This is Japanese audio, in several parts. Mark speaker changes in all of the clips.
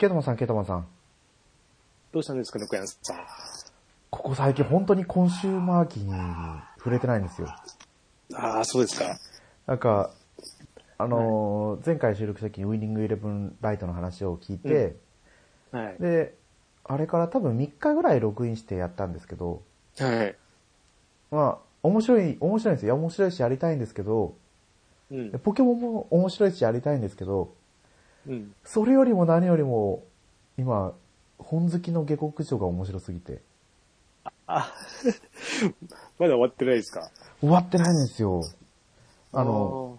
Speaker 1: ケトマさん、ケトマさん。
Speaker 2: どうしたんですかね、小山さん。
Speaker 1: ここ最近本当にコンシューマー機に触れてないんですよ。
Speaker 2: ああ、そうですか。
Speaker 1: なんか、あのー前回収録した時にウィニングイレブンライトの話を聞いて、
Speaker 2: はい。
Speaker 1: で、あれから多分3日ぐらいログインしてやったんですけど、
Speaker 2: はい。
Speaker 1: まあ、面白い、面白いんですよ。いや、面白いしやりたいんですけど、
Speaker 2: うん
Speaker 1: で。ポケモンも面白いしやりたいんですけど、
Speaker 2: うん。
Speaker 1: それよりも何よりも、今、本好きの下克上が面白すぎて、
Speaker 2: あ、まだ終わってないですか？
Speaker 1: 終わってないんですよ。あの、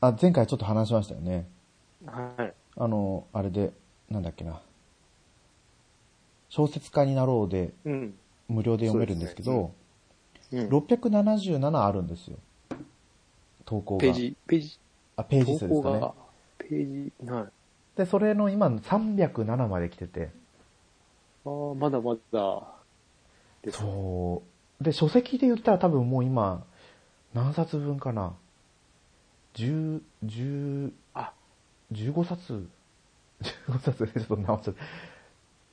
Speaker 1: あ、前回ちょっと話しましたよね。
Speaker 2: はい。
Speaker 1: あの、あれで、なんだっけな。小説家になろうで
Speaker 2: うん。
Speaker 1: 無料で読めるんですけど、
Speaker 2: うん。
Speaker 1: 677あるんですよ。投稿が。
Speaker 2: ページ、ページ、
Speaker 1: あ、ページ数ですかね
Speaker 2: ページ、はい。
Speaker 1: で、それの今307まで来てて、
Speaker 2: ああ、まだまだ。
Speaker 1: そう。で、書籍で言ったら多分もう今、何冊分かな。10、10、
Speaker 2: あ、
Speaker 1: 15冊 ?15 冊でちょっと直しちゃった。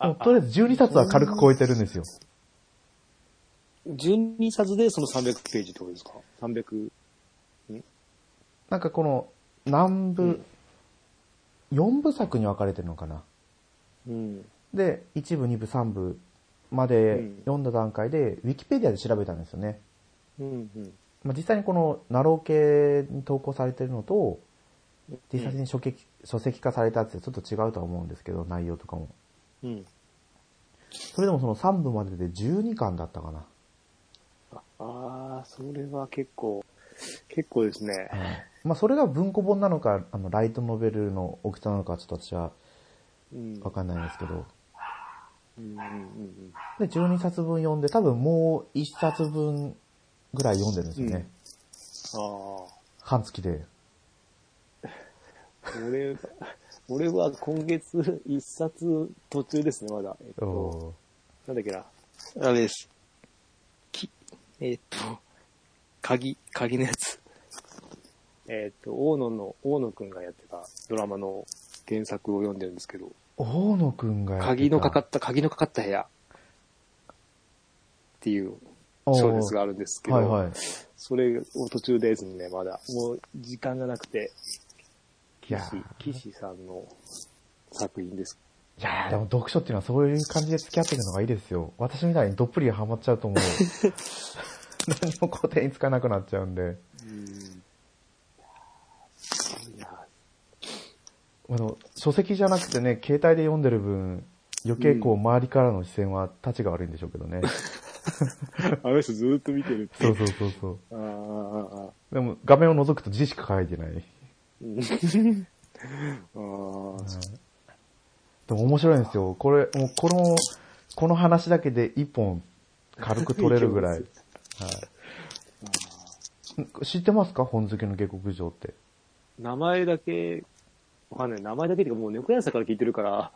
Speaker 2: あ
Speaker 1: もうとりあえず12冊は軽く超えてるんですよ。
Speaker 2: 12冊でその300ページってことですか ?300。
Speaker 1: なんかこの、何部、
Speaker 2: うん
Speaker 1: 4部作に分かれてるのかな？
Speaker 2: うん。
Speaker 1: で、1部、2部、3部まで読んだ段階で、ウィキペディアで調べたんですよね。
Speaker 2: うん。うん。
Speaker 1: まあ、実際にこの、ナロー系に投稿されてるのと、実際に書籍書籍化されたやつでちょっと違うとは思うんですけど、内容とかも。
Speaker 2: うん。
Speaker 1: それでもその3部までで12巻だったかな。
Speaker 2: ああー、それは結構、結構ですね。
Speaker 1: まあそれが文庫本なのか、あの、ライトノベルの大きさなのかちょっと私は
Speaker 2: うん。
Speaker 1: わかんないんですけど。
Speaker 2: うんうんうん
Speaker 1: で、12冊分読んで、多分もう1冊分ぐらい読んでるんですよね。
Speaker 2: うん。あ
Speaker 1: 半月で。
Speaker 2: あ。俺、俺は今月一冊途中ですね、まだ。えっと、
Speaker 1: お
Speaker 2: なんだっけな。あれです。き、えっと、鍵、鍵のやつ。えっと、大野の、大野くんがやってたドラマの原作を読んでるんですけど、
Speaker 1: 大野くんがやってた
Speaker 2: 鍵のかかった、鍵のかかった部屋っていう小説があるんですけど、
Speaker 1: はいはい。
Speaker 2: それを途中ですね、まだ。もう時間がなくて、岸、岸さんの作品です。
Speaker 1: いやーでも読書っていうのはそういう感じで付き合っていくのがいいですよ。私みたいにどっぷりハマっちゃうと思う。何も固定につかなくなっちゃうんで。
Speaker 2: うん。いや、
Speaker 1: あの、書籍じゃなくてね、携帯で読んでる分、余計こう周りからの視線は立ちが悪いんでしょうけどね。
Speaker 2: あの人ずーっと見てるって。
Speaker 1: そうそうそうそう。
Speaker 2: あーあ
Speaker 1: でも画面を覗くと字しか書いてない。
Speaker 2: う んあー
Speaker 1: でも面白いんですよ。これ、もうこの、この話だけで一本軽く取れるぐらい。はい。知ってますか？本好きの下克上って。
Speaker 2: 名前だけ、わかんない。名前だけっていうかもう猫屋さんから聞いてるから、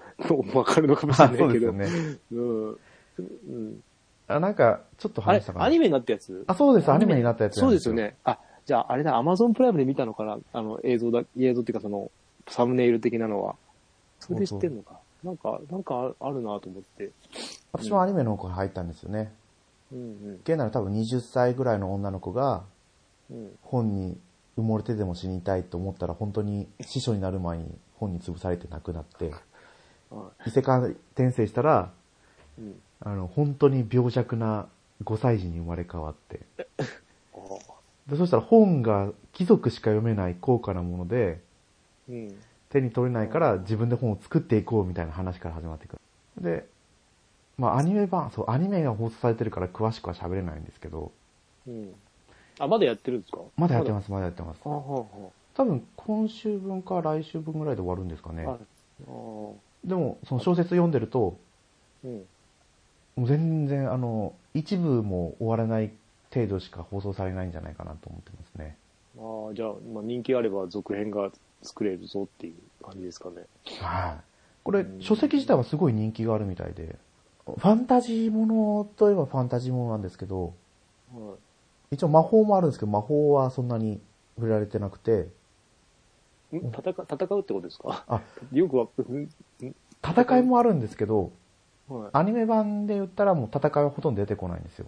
Speaker 2: わかるのかもしれないけど。
Speaker 1: そうですよね。
Speaker 2: うん。うん。
Speaker 1: あ、なんか、ちょっと話したかな。
Speaker 2: アニメになったやつ？
Speaker 1: あ、そうです。アニメになったやつ
Speaker 2: そうですよ。ね。あ、じゃああれだ、アマゾンプライムで見たのかな？あの映像だ、映像っていうかその、サムネイル的なのは。それで知ってんのか？なんか、なんかあるなと思って。
Speaker 1: 私もアニメの方から入ったんですよね。
Speaker 2: うん
Speaker 1: 現なら多分20歳ぐらいの女の子が
Speaker 2: うん。うん。
Speaker 1: 本に埋もれてでも死にたいと思ったら本当に司書になる前に本に潰されて亡くなって、
Speaker 2: あ
Speaker 1: 異世界転生したら、
Speaker 2: うん。
Speaker 1: あの、本当に病弱な5歳児に生まれ変わって、
Speaker 2: あ
Speaker 1: でそしたら本が貴族しか読めない高価なもので、
Speaker 2: うん。
Speaker 1: 手に取れないから自分で本を作っていこうみたいな話から始まっていくる。で、まあアニメ版、そう、アニメが放送されてるから詳しくは喋れないんですけど、
Speaker 2: うん。あ、まだやってるんですか？
Speaker 1: まだやってますす、まだやってます。
Speaker 2: あはは
Speaker 1: 多分今週分か来週分ぐらいで終わるんですかね。
Speaker 2: ああ
Speaker 1: でも、その小説読んでると、
Speaker 2: うん。
Speaker 1: もう全然あの、一部も終わらない程度しか放送されないんじゃないかなと思ってますね。
Speaker 2: ああ、じゃあ、まあ、人気あれば続編が作れるぞっていう感じですかね。
Speaker 1: はい。これ
Speaker 2: う、ん
Speaker 1: 書籍自体はすごい人気があるみたいで、ファンタジーものといえばファンタジーものなんですけど、
Speaker 2: は
Speaker 1: 一応魔法もあるんですけど、魔法はそんなに触れられてなくて、
Speaker 2: 戦う、戦うってことですか？
Speaker 1: あ、
Speaker 2: よくわ、
Speaker 1: 戦いもあるんですけど、
Speaker 2: はい。
Speaker 1: アニメ版で言ったらもう戦いはほとんど出てこないんですよ。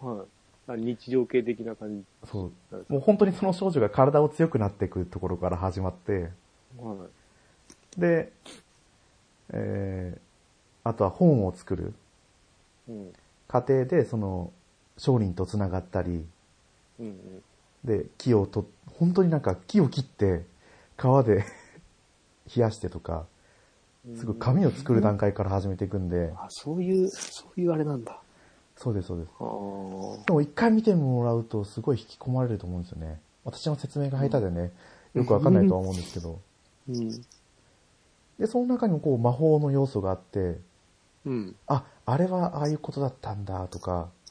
Speaker 2: はい。あ日常系的な感じ
Speaker 1: そう。もう本当にその少女が体を強くなっていくところから始まって、
Speaker 2: はい。
Speaker 1: で、えー、あとは本を作る
Speaker 2: うん。
Speaker 1: 過程でその商人と繋がったり、
Speaker 2: うんうん。
Speaker 1: で、木をと、本当になんか木を切って川で 冷やしてとか、すぐ紙を作る段階から始めていくんで、
Speaker 2: あ、そういう、そういうあれなんだ。
Speaker 1: そうです、そうです。でも一回見てもらうとすごい引き込まれると思うんですよね。私の説明が下手でね、よくわかんないとは思うんですけど。
Speaker 2: うん。
Speaker 1: で、その中にもこう魔法の要素があって、
Speaker 2: うん。
Speaker 1: あ、あれはああいうことだったんだとか、
Speaker 2: うん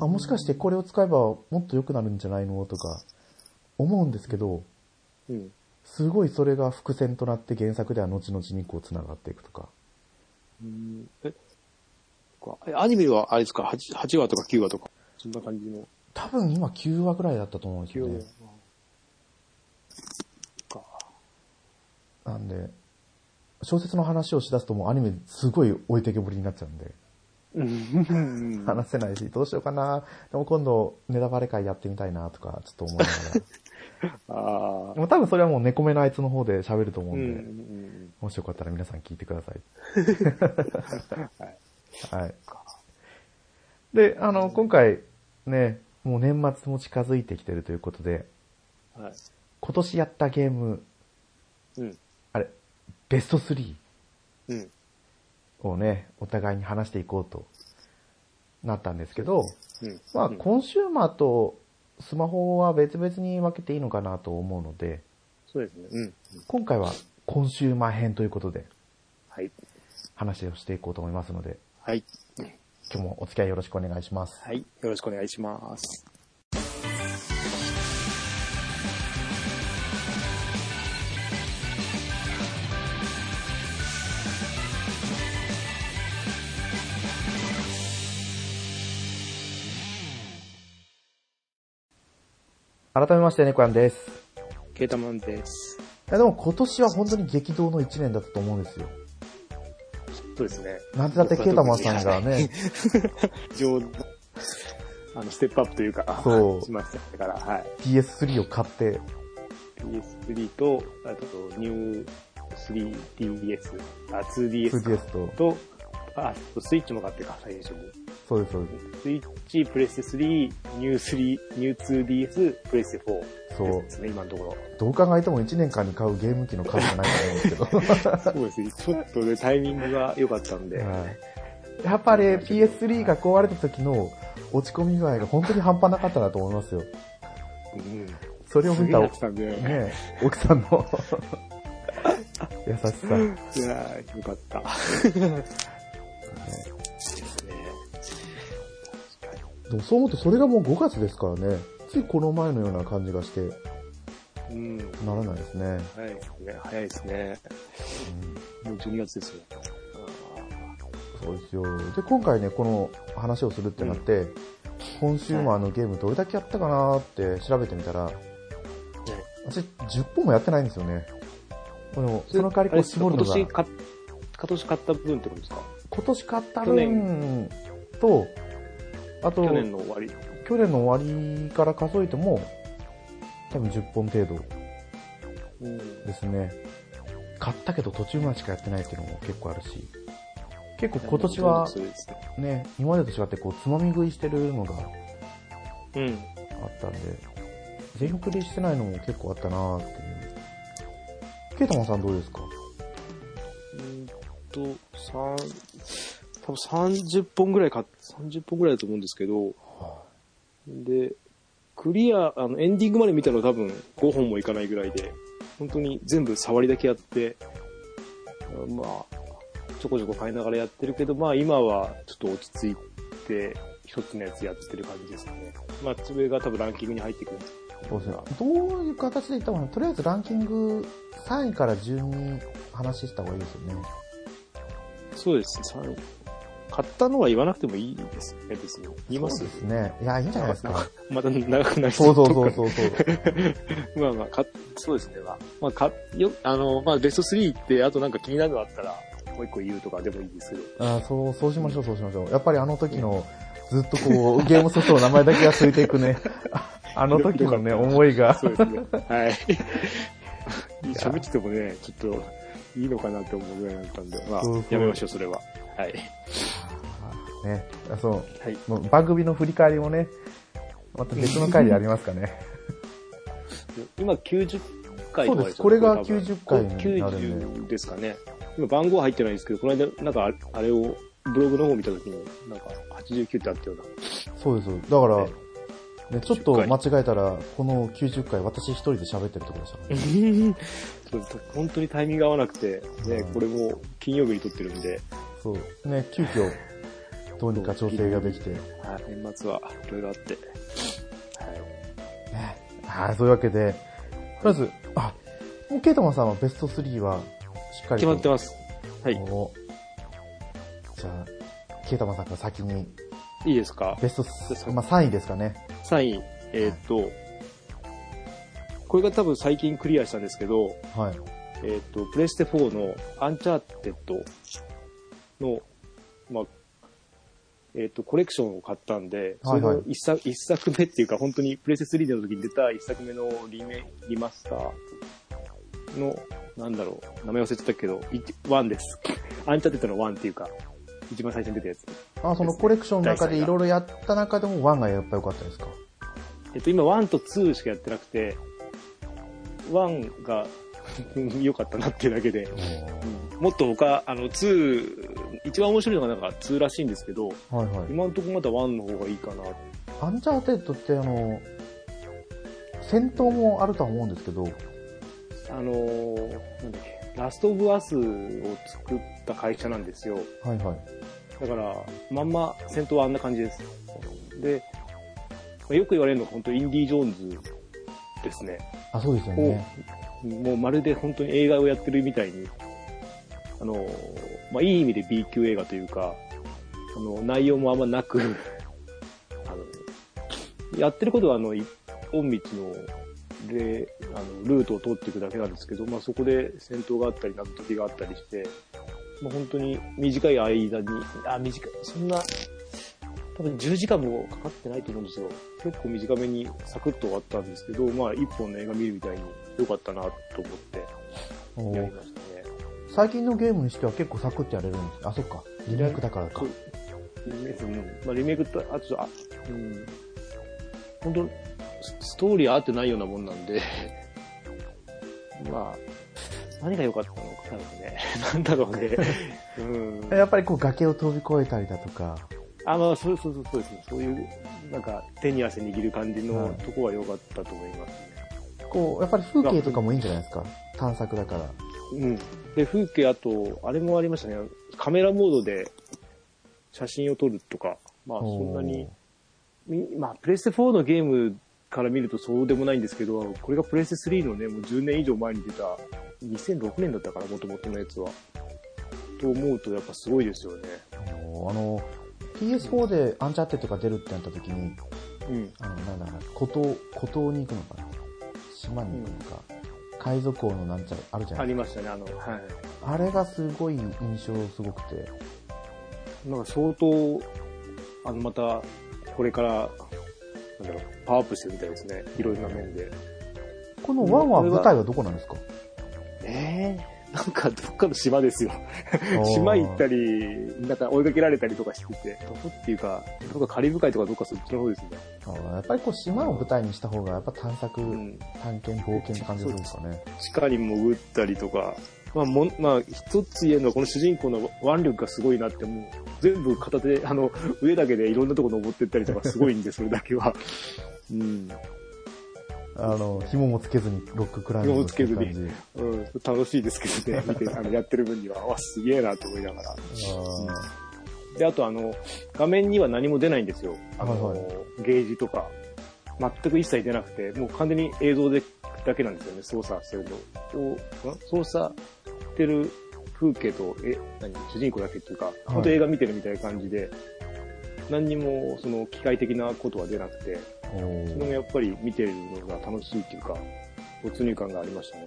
Speaker 1: あ、もしかしてこれを使えばもっと良くなるんじゃないの？とか、思うんですけど、
Speaker 2: うん。
Speaker 1: すごいそれが伏線となって原作では後々にこう繋がっていくとか。
Speaker 2: うん。え、アニメはあれですか？8, 8話とか9話とか、そんな感じの。
Speaker 1: 多分今9話ぐらいだったと思うんです
Speaker 2: 9話
Speaker 1: よね。
Speaker 2: か。
Speaker 1: なんで、小説の話をしだすともうアニメすごい置いてけぼりになっちゃうんで、
Speaker 2: うん。
Speaker 1: 話せないし、どうしようかな。でも今度ネタバレ会やってみたいなとか、ちょっと思いながら。
Speaker 2: ああ
Speaker 1: で。も多分それはもう猫目のあいつの方で喋ると思う
Speaker 2: うんん
Speaker 1: で、
Speaker 2: うん
Speaker 1: もしよかったら皆さん聞いてください。
Speaker 2: はい。
Speaker 1: はい。で、あの、今回ね、もう年末も近づいてきてるということで、
Speaker 2: はい。
Speaker 1: 今年やったゲーム、
Speaker 2: うん。
Speaker 1: あれ、ベスト3
Speaker 2: うん。
Speaker 1: をね、お互いに話していこうとなったんですけど、
Speaker 2: うん。
Speaker 1: まあ、
Speaker 2: うん
Speaker 1: コンシューマーとスマホは別々に分けていいのかなと思うので、
Speaker 2: そうですね。うん。
Speaker 1: 今回はコンシューマー編ということで
Speaker 2: はい。
Speaker 1: 話をしていこうと思いますので、
Speaker 2: はい。
Speaker 1: 今日もお付き合いよろしくお願いします。
Speaker 2: はい。よろしくお願いします。
Speaker 1: 改めまして、ネコヤンです。
Speaker 2: ケータマンです。
Speaker 1: いやでも今年は本当に激動の1年だったと思うんですよ。
Speaker 2: そうですね。
Speaker 1: なんてだってケータマンさんがね、
Speaker 2: 上手 あの、ステップアップというか、
Speaker 1: そう
Speaker 2: しましたから、はい。
Speaker 1: PS3 を買って、
Speaker 2: PS3 と、あと、ニュー 3DS、あ、2DS か
Speaker 1: 2DS と、
Speaker 2: と、あ、スイッチも買ってか、最初に。
Speaker 1: そうです、そうです。
Speaker 2: スイッチ、プレステ3、ニュー3、ニュー 2DS、プレステ4
Speaker 1: そう
Speaker 2: で。すね、今のところ。
Speaker 1: どう考えても1年間に買うゲーム機の数じゃないと思うんですけど。
Speaker 2: そうですね、ちょっとね、タイミングが良かったんで。
Speaker 1: はい。やっぱり PS3 が壊れた時の落ち込み具合が本当に半端なかったなと思いますよ。
Speaker 2: うん。
Speaker 1: それを見た、
Speaker 2: すげえやってたんで、
Speaker 1: ね、奥さんの 優しさ。
Speaker 2: いやー、よかった。ですね。
Speaker 1: でもそう思うとそれがもう5月ですからね。ついこの前のような感じがして、
Speaker 2: うん。
Speaker 1: ならないですね。
Speaker 2: 早いですね。早いですね。もう12月ですよ。
Speaker 1: そうですよ。で、今回ね、この話をするってなって、コンシューマーのゲームどれだけやったかなって調べてみたら、私10本もやってないんですよね。でも、その代わりこう絞るのが、
Speaker 2: 今年買った分ってことですか？
Speaker 1: 今年買った
Speaker 2: 去
Speaker 1: 分と、あと、
Speaker 2: 去年の終わり。
Speaker 1: 去年の終わりから数えても、多分10本程度
Speaker 2: うん。
Speaker 1: ですね。買ったけど途中までしかやってないっていうのも結構あるし、結構今年は
Speaker 2: ね。
Speaker 1: ね、今までと違ってこう、つまみ食いしてるのが
Speaker 2: うん。
Speaker 1: あったんで、全クリしてないのも結構あったなーっていう。ケイタマンさんどうですか？
Speaker 2: うんと、三、多分30本ぐらい買っ、30本ぐらいだと思うんですけど、で、クリア、あの、エンディングまで見たの多分5本もいかないぐらいで、本当に全部触りだけやって、まあ、ちょこちょこ買いながらやってるけど、まあ今はちょっと落ち着いて、一つのやつやってる感じですね。まあ、それが多分ランキングに入ってくるんです
Speaker 1: そうです。どういう形で言ったのとりあえずランキング3位から順に話した方がいいですよね。
Speaker 2: そうですね、三買ったのは言わなくてもいいですよね、別に。言います
Speaker 1: そうですね。いや、いいんじゃないですか。
Speaker 2: また長くなり
Speaker 1: そうそうそうそうそう。
Speaker 2: まあまあ、か、そうですね。まあ、まあ、か、よ、あの、まあ、ベスト3って、あとなんか気になるのあったら、もう一個言うとかでもいいですけど。
Speaker 1: あそう、そうしましょう、そうしましょう。やっぱりあの時の、ずっとこう、ゲームソフトの名前だけがついていくね。あ あの時のね、思いが。
Speaker 2: そうですね。はい。喋っててもね、ちょっと、いいのかなって思うぐらいだったんで、まあ
Speaker 1: そうそう、
Speaker 2: やめましょう、それは。はい。
Speaker 1: ね、そう、
Speaker 2: はい。
Speaker 1: もう番組の振り返りもね、また別の回でありますかね。
Speaker 2: 今90回とか
Speaker 1: そうですこれが
Speaker 2: 多分
Speaker 1: 90回になるんで
Speaker 2: 90ですかね。今番号入ってないですけど、この間、なんかああれを、ブログの方見たときに、なんか89ってあったような。
Speaker 1: そうです。だから、
Speaker 2: ね
Speaker 1: ね、ちょっと間違えたら、この90回私一人で喋ってるところでしたね。
Speaker 2: そう本当にタイミング合わなくて、ね
Speaker 1: うん、
Speaker 2: これも金曜日に撮ってるんで、
Speaker 1: そう。ね、急遽、どうにか調整ができて。ね。
Speaker 2: はい、年末はいろいろあって。はい。
Speaker 1: はい、そういうわけで、とりあえず、あ、もうケイタマンさんはベスト3は、しっかり
Speaker 2: 決
Speaker 1: と。
Speaker 2: まってます。はい。
Speaker 1: おじゃあ、ケイタマンさんから先に、
Speaker 2: いいですか？
Speaker 1: ベストス、まあ3位ですかね。
Speaker 2: 3位、えーっと、これが多分最近クリアしたんですけど、
Speaker 1: はい。
Speaker 2: えーっと、プレステ4のアンチャーテッドの、まあ、えーっと、コレクションを買ったんで、それの一作,、一作目っていうか、本当にプレステ3の時に出た一作目のリメリマスターの、なんだろう、名前忘れてたけど、1です。アンチャーテッドの1っていうか、一番最初に出たやつ。
Speaker 1: あ、そのコレクションの中でいろいろやった中でも1がやっぱ良かったですか？
Speaker 2: えっと、今1と2しかやってなくて、1が良かったなっていうだけで、うんもっと他、あの、2、一番面白いのがなんか2らしいんですけど、
Speaker 1: はいはい。
Speaker 2: 今のところまだ1の方がいいかな。
Speaker 1: アンチャーテッドってあの、戦闘もあるとは思うんですけど、
Speaker 2: あのーなんだっけ、ラストオブアスを作った会社なんですよ。
Speaker 1: はいはい。
Speaker 2: だから、まんま戦闘はあんな感じです。で、まあよく言われるのが本当インディ・ージョーンズですね。
Speaker 1: あ、そうですよね。
Speaker 2: もうまるで本当に映画をやってるみたいに、あの、まあ、いい意味で B 級映画というか、あの、内容もあんまなく、あの、やってることはあの、一本道の、で、あの、ルートを通っていくだけなんですけど、まあ、そこで戦闘があったり、謎解きがあったりして、まあ、本当に短い間に、あ、短い、そんな、多分10時間もかかってないと思うんですよ。結構短めにサクッと終わったんですけど、まあ一本の映画見るみたいに良かったなと思ってやりましたね。
Speaker 1: 最近のゲームにしては結構サクッとやれるんですあ、そっか。リメイクだからか。
Speaker 2: リメイク、うん。まあリメイクと、あと、あ、うん。本当スストーリー合ってないようなもんなんで、まあ、何が良かったのかね。なんだろうね。うん。
Speaker 1: やっぱりこう崖を飛び越えたりだとか、
Speaker 2: あ、まあ、そうそうそうそうですね。そういう、なんか、手に汗握る感じの
Speaker 1: はい
Speaker 2: とこは良かったと思いますね。
Speaker 1: こう、やっぱり風景とかもいいんじゃないですか？探索だから。
Speaker 2: うん。で、風景、あと、あれもありましたね。カメラモードで写真を撮るとか、まあ、そんなに、みまあ、プレステ4のゲームから見るとそうでもないんですけど、これがプレステ3のね、もう10年以上前に出た、2006年だったかな、もともとのやつは。と思うと、やっぱすごいですよね。
Speaker 1: あの、PS4 でアンチャーテッドが出るってなった時に、
Speaker 2: うん。
Speaker 1: あの、なんだろう、孤島、孤島に行くのかな島に行くのか、海賊王のなんちゃら、あるじゃないです
Speaker 2: ありましたね、あの、はい。
Speaker 1: か。あれがすごい印象すごくて。
Speaker 2: なんか相当、あの、また、これから、なんだろう、パワーアップしてるみたいですね。いろいろな面で。
Speaker 1: この1は舞台はどこなんですか？
Speaker 2: ええなんかどっかの島ですよ。島行ったり、なんか追いかけられたりとかしてて、どこっていうか、どっかカリブ海とかどっかそっちの方ですね。
Speaker 1: やっぱりこう島を舞台にした方がやっぱ探索、
Speaker 2: うん。
Speaker 1: 探検、冒険って感じするんですかね。
Speaker 2: 地下に潜ったりとか、まあもん、まあ、一つ言えるのはこの主人公の腕力がすごいなって、もう、全部片手で、あの、上だけでいろんなとこ登ってったりとかすごいんで、それだけは。うん。
Speaker 1: あの、紐もつけずにロッククライミングしてる感じ。
Speaker 2: 紐うん、楽しいですけどね、見て、あの、やってる分には、わ、すげえなと思いながら。
Speaker 1: あ
Speaker 2: で、あとあの、画面には何も出ないんですよ。あの、
Speaker 1: はいは
Speaker 2: ゲージとか。全く一切出なくて、もう完全に映像でだけなんですよね、操作してるの。操作してる風景と、え、何、主人公だけ？っていうか、本当映画見てるみたいな感じで、何にも、その、機械的なことは出なくて、
Speaker 1: お
Speaker 2: それもやっぱり見てるのが楽しいっていうか、没入感がありましたね。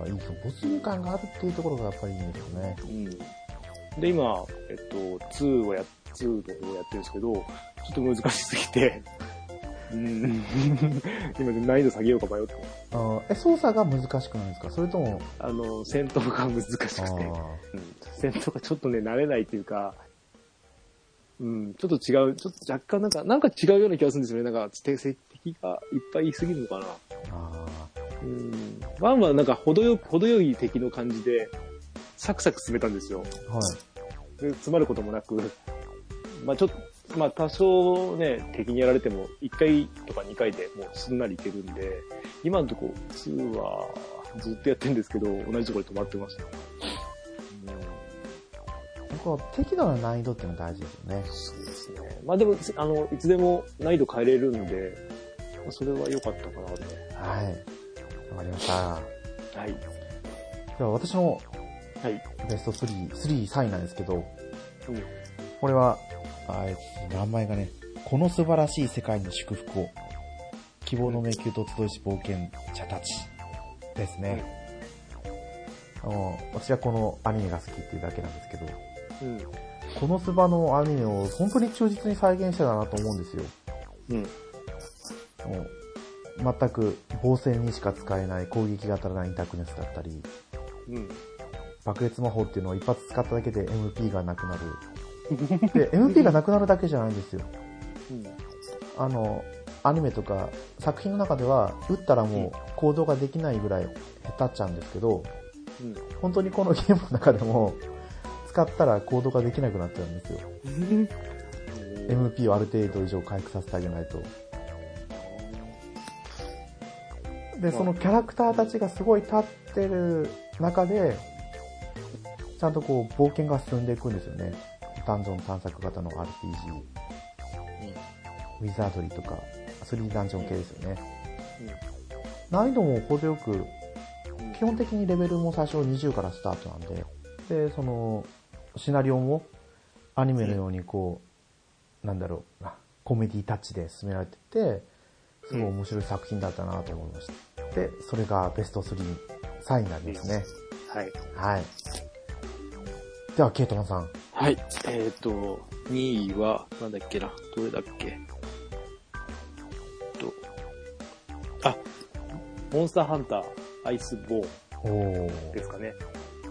Speaker 1: ああ、いいです没入感があるっていうところがやっぱりいいんですよね。
Speaker 2: うん。で、今、えっと、2をや、2の方をやってるんですけど、ちょっと難しすぎて、うん、今難易度下げようか迷ってます。
Speaker 1: え、操作が難しくないですか？それとも、
Speaker 2: あの、戦闘が難しくて、
Speaker 1: あ
Speaker 2: うん、戦闘がちょっとね、慣れないっていうか、うん、ちょっと違う、ちょっと若干なんか、なんか違うような気がするんですよね。なんか、て敵がいっぱいいすぎるのかな。
Speaker 1: ーあ
Speaker 2: うん。ワンはなんか程よく、程よい敵の感じで、サクサク進めたんですよ。
Speaker 1: ー、はい。
Speaker 2: で詰まることもなく、まあちょっと、まあ多少ね、敵にやられても1回とか2回でもうすんなりいけるんで、今のとこ2はずっとやってるんですけど、同じところで止まってました。
Speaker 1: この適度な難易度っていうのが大事ですよね。
Speaker 2: そうですね。まあでも、あの、いつでも難易度変えれるんで、まあ、それは良かったかなって。
Speaker 1: はい。わかりました。
Speaker 2: はい。
Speaker 1: では私の
Speaker 2: はい。
Speaker 1: ベスト3、3、3位なんですけど、
Speaker 2: うん。
Speaker 1: これは、あえっと名前がね、この素晴らしい世界に祝福を。希望の迷宮と集いし冒険者たちですね。あの私はこのアニメが好きっていうだけなんですけど、
Speaker 2: うん。
Speaker 1: このスバのアニメを本当に忠実に再現してたなと思うんですよ。
Speaker 2: うん。
Speaker 1: もう全く防戦にしか使えない攻撃型なインタークネスだったり、
Speaker 2: うん。
Speaker 1: 爆裂魔法っていうのを一発使っただけで MP がなくなる。で、MP がなくなるだけじゃないんですよ。
Speaker 2: うん。
Speaker 1: あの、アニメとか作品の中では、撃ったらもう行動ができないぐらい下手っちゃうんですけど、
Speaker 2: うん。
Speaker 1: 本当にこのゲームの中でも、使ったら行動ができなくなっちゃうんですよ。MP をある程度以上回復させてあげないと。で、そのキャラクターたちがすごい立ってる中で、ちゃんとこう冒険が進んでいくんですよね。ダンジョン探索型の RPG。ウィザードリーとか、3ダンジョン系ですよね。難易度も程よく、基本的にレベルも最初20からスタートなんで、で、その、シナリオもアニメのようにこう、なんだろう、コメディタッチで進められてて、すごい面白い作品だったなと思いました。で、それがベスト3、3位になりますね。
Speaker 2: はい。
Speaker 1: はい。では、ケイトマンさん。
Speaker 2: はい。えっ、と、2位は、なんだっけな、どれだっけ？と、あ、モンスターハンター、アイスボー
Speaker 1: お
Speaker 2: ン
Speaker 1: ー。
Speaker 2: ですかね。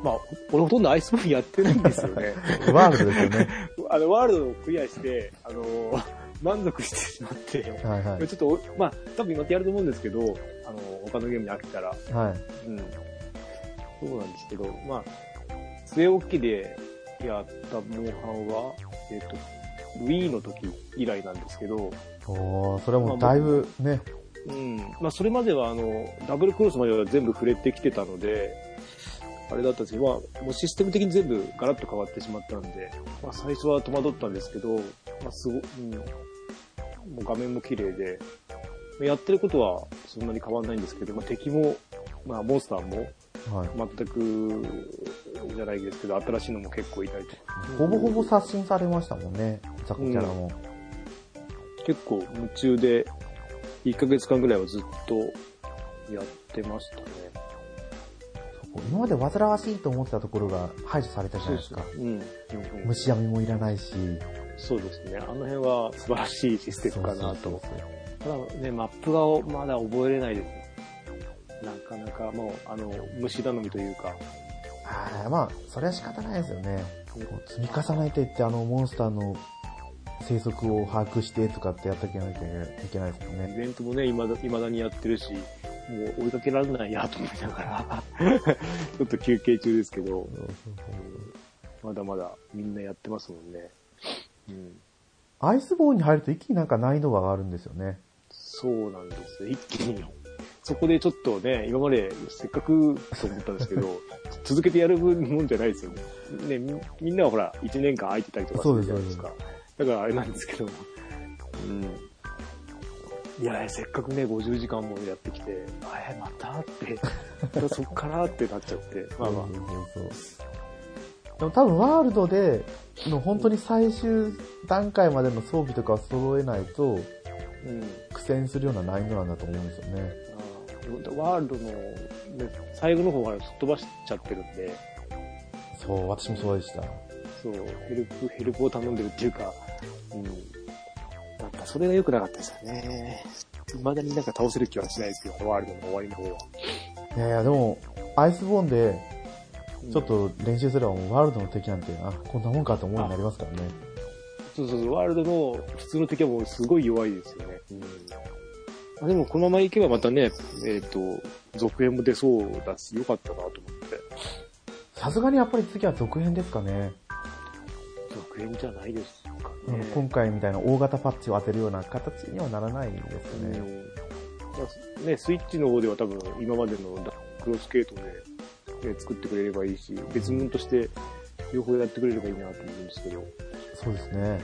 Speaker 2: まあ、俺ほとんどアイスボーンやってないんですよね。
Speaker 1: ワールドですよね。
Speaker 2: あの、ワールドをクリアして、あのー満足してしまって、
Speaker 1: はいはい。
Speaker 2: ちょっとお、まあ、多分今ってやると思うんですけど、あの、他のゲームに飽きたら、
Speaker 1: はい。
Speaker 2: うん。そうなんですけど、まあ、据え置きでやったモンハンは、えっ、と、Wii の時以来なんですけど、
Speaker 1: おー、それはもうだいぶね、
Speaker 2: うん。まあ、それまでは、あの、ダブルクロスまでは全部触れてきてたので、あれだったんですけど、まあ、もうシステム的に全部ガラッと変わってしまったんで、まあ、最初は戸惑ったんですけど、まあ、すご、うん。もう画面も綺麗で、やってることはそんなに変わんないんですけど、まあ、敵も、まあ、モンスターも、
Speaker 1: はい。
Speaker 2: 全く、じゃないですけど、新しいのも結構いたりとか。
Speaker 1: ほぼほぼ刷新されましたもんね、ザコキャラも。
Speaker 2: 結構夢中で、1ヶ月間ぐらいはずっとやってましたね。
Speaker 1: 今まで煩わしいと思ってたところが排除されたじゃないですか。
Speaker 2: うん。うんうん
Speaker 1: 虫闇もいらないし。
Speaker 2: そうですね。あの辺は素晴らしいシステムかなと。ただね、マップがまだ覚えれないですね。なかなかもう、あの、虫頼みというか。
Speaker 1: あーまあ、それは仕方ないですよね。こう積み重ねていって、あの、モンスターの生息を把握してとかってやっていかなきゃいけないですよ
Speaker 2: イ
Speaker 1: ね。
Speaker 2: ベントもね、未だ未だにやってるし、もう追いかけられないやと思いながら、ちょっと休憩中ですけど、まだまだみんなやってますもんね。うん。
Speaker 1: アイスボーンに入ると一気になんか難易度が上がるんですよね。
Speaker 2: そうなんですよ。一気に。そこでちょっとね、今までせっかくと思ったんですけど、続けてやるもんじゃないですよね。ね、みみんなはほら、1年間空いてたりとかするじゃないですか。だからあれなんですけど、うん。いや、せっかくね、50時間もやってきて、あえ、またって、そっからってなっちゃって、まあまあ、
Speaker 1: でも多分ワールドでの本当に最終段階までの装備とかを揃えないと
Speaker 2: うん。
Speaker 1: 苦戦するような難易度なんだと思うんですよね。
Speaker 2: あーワールドの、ね、最後の方はすっ飛ばしちゃってるんで、
Speaker 1: そう、私もそうでした。
Speaker 2: そう、ヘルプ、ヘルプを頼んでるっていうか、うん。なんかそれが良くなかったですよね。未だになんか倒せる気はしないですけど、ワールドの終わりの方は。
Speaker 1: いやいや、でも、アイスボーンで、ちょっと練習すればもうワールドの敵なんて、あ、こんなもんかと思うようになりますからね。
Speaker 2: そうそうそう、ワールドの普通の敵はもうすごい弱いですよね。うん。でもこのまま行けばまたね、えっ、と、続編も出そうだし、よかったなと思って。
Speaker 1: さすがにやっぱり次は続編ですかね。
Speaker 2: 続編じゃないですか
Speaker 1: うん
Speaker 2: ね。
Speaker 1: 今回みたいな大型パッチを当てるような形にはならないです
Speaker 2: うん
Speaker 1: ね。
Speaker 2: スイッチの方では多分今までのクロスケートで、ね、作ってくれればいいし、別物として両方やってくれればいいなと思うんですけど、
Speaker 1: そうですね。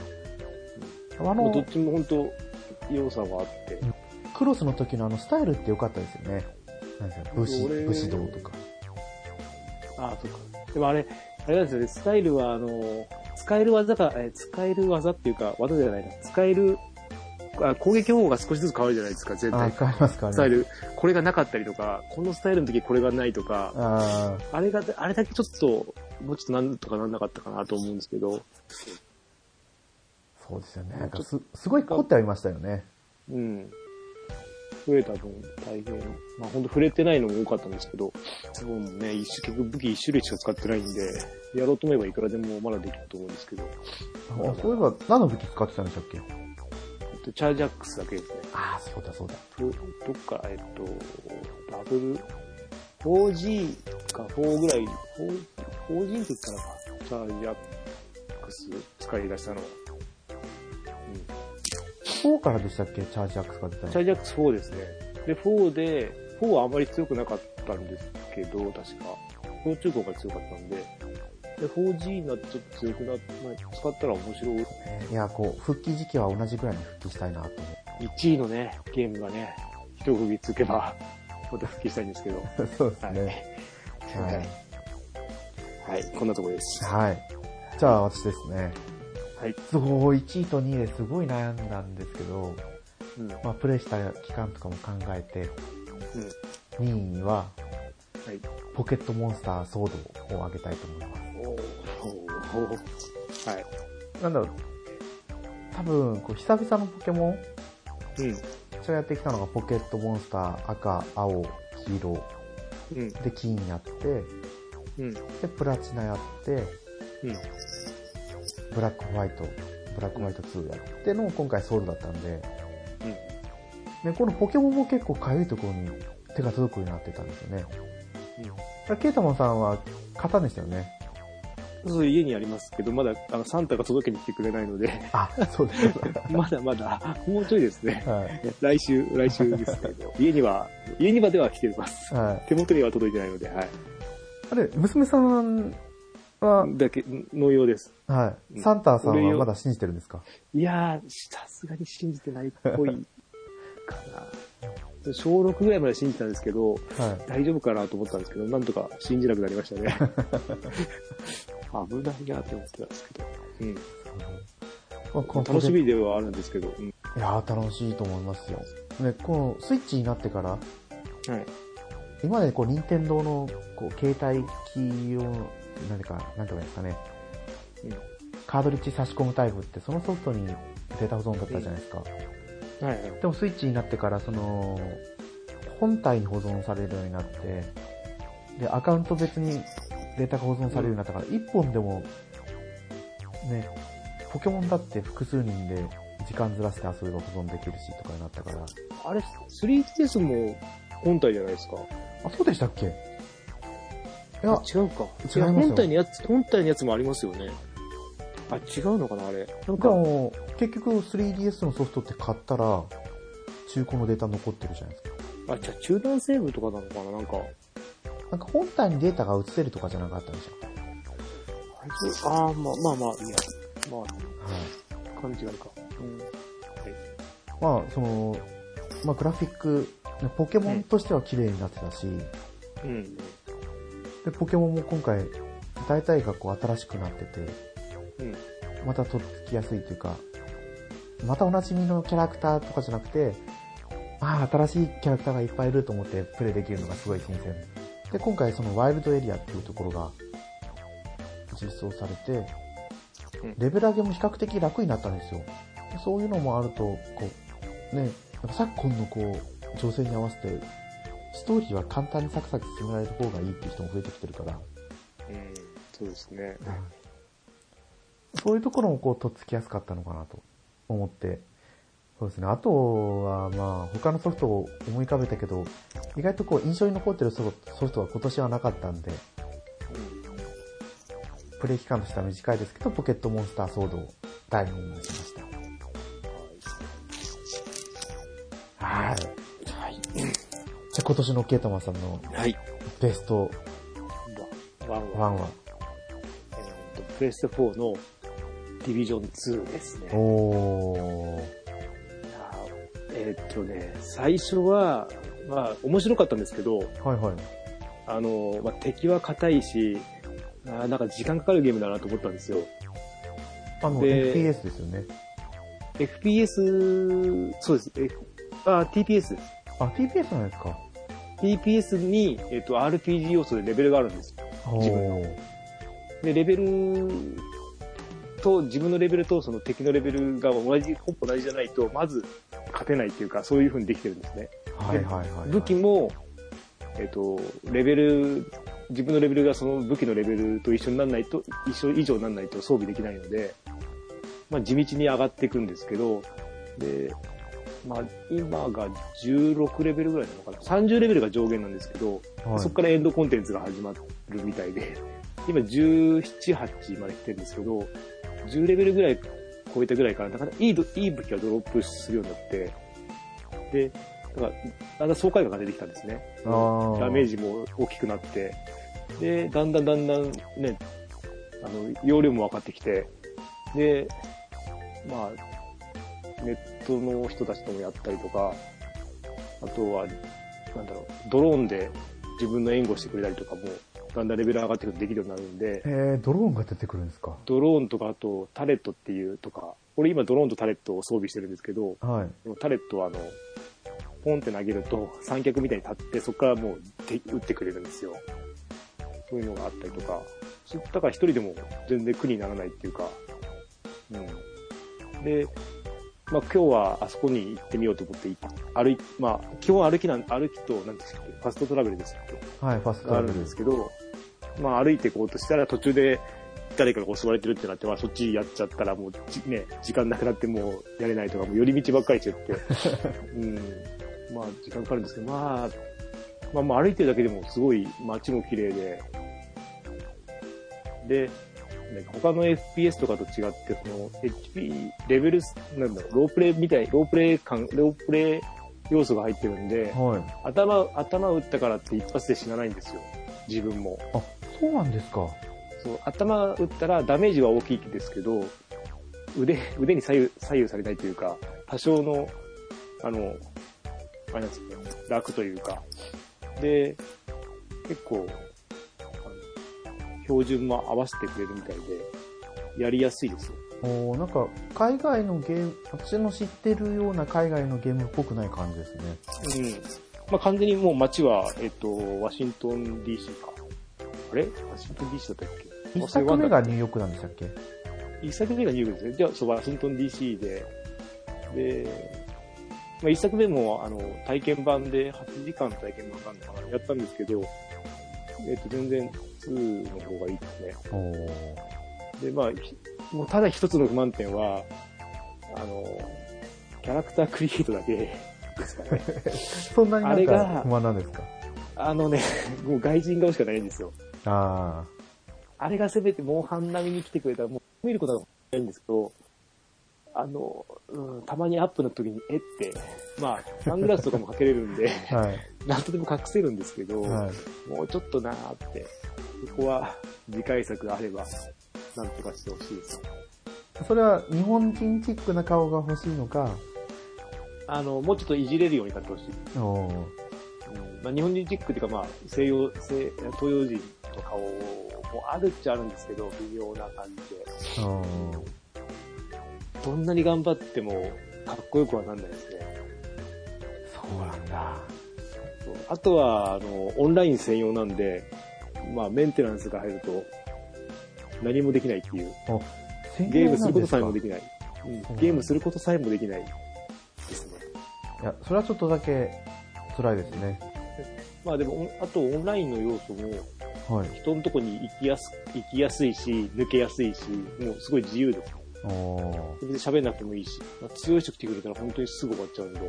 Speaker 1: あ
Speaker 2: まあ、ど
Speaker 1: の
Speaker 2: っ、ちも本当良さがあって、
Speaker 1: クロスの時のあのスタイルって良かったですよね。なんですか武士、
Speaker 2: 俺
Speaker 1: 武士道とか。
Speaker 2: ああ、そうか。でもあれ、あれなんですよね、スタイルはあの、使える技が、え使える技っていうか、技じゃないな、使える、あ攻撃方法が少しずつ変わるじゃないですか、全
Speaker 1: あ、
Speaker 2: 体。
Speaker 1: 変わりますかね。
Speaker 2: スタイル、これがなかったりとか、このスタイルの時これがないとか、
Speaker 1: ああ、
Speaker 2: あれが、あれだけちょっと、もうちょっとなんとかなんなかったかなと思うんですけど、
Speaker 1: そうですよね。なんかす、すごい凝ってはいましたよね。
Speaker 2: うん。増えた分大変、まあ本当触れてないのも多かったんですけど、そうもね、一種、結局武器一種類しか使ってないんで、やろうと思えばいくらでもまだできると思うんですけど、
Speaker 1: あそういえば、何の武器使ってたんでしたっけ？
Speaker 2: えっとチャージアックスだけですね。
Speaker 1: ああ、そうだそうだ。
Speaker 2: とどっか、えっと、ダブル、4G か4ぐらい、4, 4G の時からか、チャージアックス使い出したのは。
Speaker 1: 4からでしたっけ？チャージアックスが出たの
Speaker 2: チャージアックス4ですね。で、4で、4はあまり強くなかったんですけど、確か。4中古が強かったんで。で、4G になってちょっと強くなって、まあ、使ったら面白い。
Speaker 1: いや、こう、復帰時期は同じぐらいに復帰したいなと思
Speaker 2: 1位のね、ゲームがね、一踏みつけば、また復帰したいんですけど。
Speaker 1: う。そうです
Speaker 2: はい。
Speaker 1: ね。は
Speaker 2: はいい。はい、こんなところです。
Speaker 1: はい。じゃあ、私ですね。
Speaker 2: はい。
Speaker 1: そう、1位と2位ですごい悩んだんですけど、
Speaker 2: うん。
Speaker 1: まあ、プレイした期間とかも考えて、
Speaker 2: うん。
Speaker 1: 2位には、
Speaker 2: はい。
Speaker 1: ポケットモンスターソードをあげたいと思います。
Speaker 2: はい。
Speaker 1: なんだろう、多分、こう、久々のポケモン、
Speaker 2: うん。
Speaker 1: 私がやってきたのがポケットモンスター赤、青、黄色、
Speaker 2: うん。
Speaker 1: で、金やって、
Speaker 2: うん。
Speaker 1: で、プラチナやって、
Speaker 2: うん。
Speaker 1: ブラックホワイト、ブラックホワイト2やっての今回ソウルだったんで、で、このポケモンも結構かゆいところに手が届くようになってたんですよね。
Speaker 2: うん。
Speaker 1: ケイタモンさんは型でしたよね。
Speaker 2: そう、家にありますけど、まだ、あの、サンタが届けに来てくれないので、
Speaker 1: あ、そうです。
Speaker 2: まだまだ、もうちょいですね。
Speaker 1: はい。
Speaker 2: 来週、来週ですけど、家には、家にまでは来てます。
Speaker 1: はい。
Speaker 2: 手元には届いてないので、はい。
Speaker 1: あれ、娘さんは、
Speaker 2: だけ、農用です。
Speaker 1: はい。サンタさんはまだ信じてるんですか？
Speaker 2: いやー、さすがに信じてないっぽいかな。小6ぐらいまで信じたんですけど、
Speaker 1: はい。
Speaker 2: 大丈夫かなと思ったんですけど、なんとか信じなくなりましたね。危ないなと思ってたんですけど。うん。
Speaker 1: まあこの
Speaker 2: 楽しみではあるんですけど、うん。
Speaker 1: いやー楽しいと思いますよ。ね、このスイッチになってから、
Speaker 2: はい。
Speaker 1: 今までこう、任天堂の、こう、携帯機を、何か、なんていうんですかね、
Speaker 2: うん
Speaker 1: カードリッジ差し込むタイプって、そのソフトにデータ保存だったじゃないですか。
Speaker 2: はいはい。
Speaker 1: でもスイッチになってから、その、本体に保存されるようになって、で、アカウント別にデータが保存されるようになったから、一、本でも、ね、ポケモンだって複数人で時間ずらして遊べば保存できるしとかになったから、
Speaker 2: あれ、3DS も本体じゃないですか？
Speaker 1: あ、そうでしたっけ？いや、
Speaker 2: 違うか。
Speaker 1: 違いますよ
Speaker 2: 本体のやつ、本体のやつもありますよね。あ、違うのかな、あれ。なん
Speaker 1: で
Speaker 2: か、
Speaker 1: も、結局 3DS のソフトって買ったら、中古のデータ残ってるじゃないですか。
Speaker 2: あ、じゃあ中断セーブとかなのかな、なんか。
Speaker 1: なんか本体にデータが映せるとかじゃなかったんでしょ
Speaker 2: あれそうあー、まあまあまあ、いや。ま
Speaker 1: はい。
Speaker 2: あ、感じがあるか。うん。
Speaker 1: まあ、その、まあ、グラフィック、ポケモンとしては綺麗になってたし、
Speaker 2: うん。
Speaker 1: で、ポケモンも今回、伝えたいがこう新しくなってて、
Speaker 2: うん。
Speaker 1: またとっつきやすいというか、またおなじみのキャラクターとかじゃなくて、ああ、新しいキャラクターがいっぱいいると思ってプレイできるのがすごい新鮮。で、今回そのワイルドエリアっていうところが実装されて
Speaker 2: うん、
Speaker 1: レベル上げも比較的楽になったんですよ。でそういうのもあると、こう、ね、なんか昨今のこう、情勢に合わせて、ストーリーは簡単にサクサク進められる方がいいっていう人も増えてきてるから、
Speaker 2: うん。そうですね。
Speaker 1: そういうところもこう、とっつきやすかったのかなと思って。そうですね。あとは、まあ、他のソフトを思い浮かべたけど、意外とこう、印象に残ってるソフトソフトは今年はなかったんで、プレイ期間としては短いですけど、ポケットモンスターソードを第2位にしました。はい。
Speaker 2: はい。
Speaker 1: じゃあ今年のケイタマンさんの
Speaker 2: はい。
Speaker 1: ベスト
Speaker 2: ワン
Speaker 1: 1
Speaker 2: は、
Speaker 1: は、
Speaker 2: えーと、プレステ4のディビジョン2ですね。
Speaker 1: おー。
Speaker 2: えーっとね、最初は、まあ、面白かったんですけど、
Speaker 1: はいはい。
Speaker 2: あの、まあ、敵は硬いし、あーなんか時間かかるゲームだなと思ったんですよ。
Speaker 1: あの、
Speaker 2: で
Speaker 1: FPS ですよね。
Speaker 2: FPS、そうです。えあ、TPS です。
Speaker 1: あ、TPS なんですか
Speaker 2: TPS に、えっと、RPG 要素でレベルがあるんですよ。自分ので、レベルと、自分のレベルとその敵のレベルが同じ、ほぼ同じじゃないと、まず勝てないっていうか、そういう風にできてるんですね。
Speaker 1: はいはいはいはい。
Speaker 2: 武器も、えっと、レベル、自分のレベルがその武器のレベルと一緒にならないと、一緒以上にならないと装備できないので、まあ地道に上がっていくんですけど、で、まあ今が16レベルぐらいなのかな。30レベルが上限なんですけど、
Speaker 1: はい
Speaker 2: そこからエンドコンテンツが始まるみたいで、今17、8まで来てるんですけど、10レベルぐらい超えたぐらいから、なかなかいいどいい武器がドロップするようになって、で、だから、だんだん爽快感が出てきたんですね。ダメージも大きくなって、で、だんだんだんだんね、あの、容量も分かってきて、で、まあ、ネットの人たちともやったりとか、あとは、なんだろう、ドローンで自分の援護してくれたりとかも、だんだんレベル上がってくるとできるようになるんで、
Speaker 1: えー、ドローンが出てくるんですか？
Speaker 2: ドローンとか、あとタレットっていうとか、俺今ドローンとタレットを装備してるんですけど、
Speaker 1: はい。
Speaker 2: タレットはあの、ポンって投げると三脚みたいに立って、そこからもうで撃ってくれるんですよ。そういうのがあったりとか、そだから一人でも全然苦にならないっていうか、うん。で、まあ今日はあそこに行ってみようと思ってい歩い、まあ基本歩きなん、歩きと、なんですかファストトラベルです
Speaker 1: はい、ファスト
Speaker 2: がある
Speaker 1: トラベル。
Speaker 2: んですけど、まあ歩いていこうとしたら途中で誰かが襲われてるってなって、まあそっちやっちゃったらもうじね、時間なくなってもうやれないとか、もう寄り道ばっかりしちゃって、うん。まあ時間かかるんですけど、まあ、まあまあ歩いてるだけでもすごい街も綺麗で、で、ね他の FPS とかと違って、その HP、レベル、なんだろう、ロープレイみたい、ロープレイ感、ロープレイ要素が入ってるんで、
Speaker 1: はい。
Speaker 2: 頭、頭打ったからって一発で死なないんですよ。自分も。
Speaker 1: あ、そうなんですか。
Speaker 2: そう、頭打ったらダメージは大きいですけど、腕、腕に左右、左右されないというか、多少の、あの、あれなんですよね、楽というか。で、結構、標準も合わせてくれるみたいで、やりやすいですよ。
Speaker 1: おーなんか、海外のゲーム、私の知ってるような海外のゲームっぽくない感じですね。
Speaker 2: うん。まあ、完全にもう街は、えっと、ワシントン DC か。あれ？ワシントン DC だったっけ？
Speaker 1: 一作目がニューヨークなんでしたっけ？
Speaker 2: 一作目がニューヨークですね。じゃあ、そう、ワシントン DC で、で、まあ、一作目も、あの、体験版で8時間体験版があるのかな、やったんですけど、えっと、全然2の方がいいですね。で、まあ、ひもうただ一つの不満点は、あの、キャラクタークリエイトだけですかね。
Speaker 1: そんなになん
Speaker 2: あれが
Speaker 1: か不満なんですか？
Speaker 2: あのね、もう外人顔しかないんですよ。
Speaker 1: あ
Speaker 2: あれがせめてモンハン並みに来てくれたら、もう見ることはないんですけど、あの、うん、たまにアップの時に、えって、まあ、サングラスとかもかけれるんで、
Speaker 1: あ。はい。
Speaker 2: なんとでも隠せるんですけど、
Speaker 1: はい。
Speaker 2: もうちょっとなーって、そこは次回作があれば、なんとかしてほしいです。
Speaker 1: それは日本人チックな顔が欲しいのか、
Speaker 2: あの、もうちょっといじれるようになってほしい。うんまあ、日本人チックっていうか、まあ、西洋、西東洋人の顔もあるっちゃあるんですけど、微妙な感じで。
Speaker 1: うん。
Speaker 2: どんなに頑張っても、かっこよくはなんないですね。
Speaker 1: そうなんだ。
Speaker 2: そうあとは、あの、オンライン専用なんで、まあ、メンテナンスが入ると、何もできないっていう。
Speaker 1: あ、
Speaker 2: ゲームすることさえもで
Speaker 1: き
Speaker 2: きない。うんゲームすることさえもできないですね。
Speaker 1: いや、それはちょっとだけ辛いですね。
Speaker 2: まあでも、おあとオンラインの要素も、
Speaker 1: はい。
Speaker 2: 人のとこに行きやす、行きやすいし、抜けやすいし、もうすごい自由です。別に喋んなくてもいいし、まあ、強い人来てくれたら本当にすぐ終わっちゃうんで、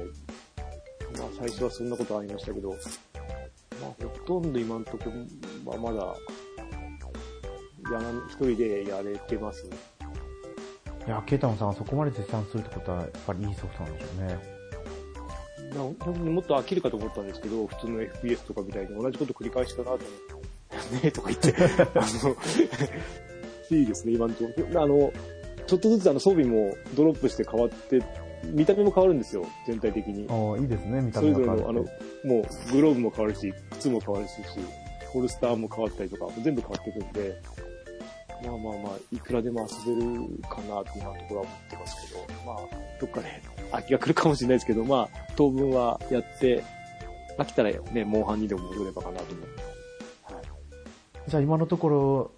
Speaker 2: まあ最初はそんなことありましたけど、まあほとんど今のところ、まあまだ、やらん一人でやれてますね。
Speaker 1: いや、ケイタマンさんがそこまで絶賛するってことは、やっぱりいいソフトなんでしょうね。
Speaker 2: な本当にもっと飽きるかと思ったんですけど、普通の FPS とかみたいに同じこと繰り返しかなと思って、ねえとか言って、あの、いいですね、今のところ。あの、ちょっとずつあの装備もドロップして変わって、見た目も変わるんですよ、全体的に。
Speaker 1: ああ、いいですね、見た
Speaker 2: それぞれの、
Speaker 1: 目が変わる
Speaker 2: あの、もうグローブも変わるし、靴も変わるし、ホルスターも変わったりとか、全部変わってくんで、まあまあまあ、いくらでも遊べるかなって今のところは思ってますけど、まあ、どっかね、飽きが来るかもしれないですけど、まあ、当分はやって、飽きたらね、モンハンにでも戻ればかなと思って。はい。
Speaker 1: じゃあ今のところ、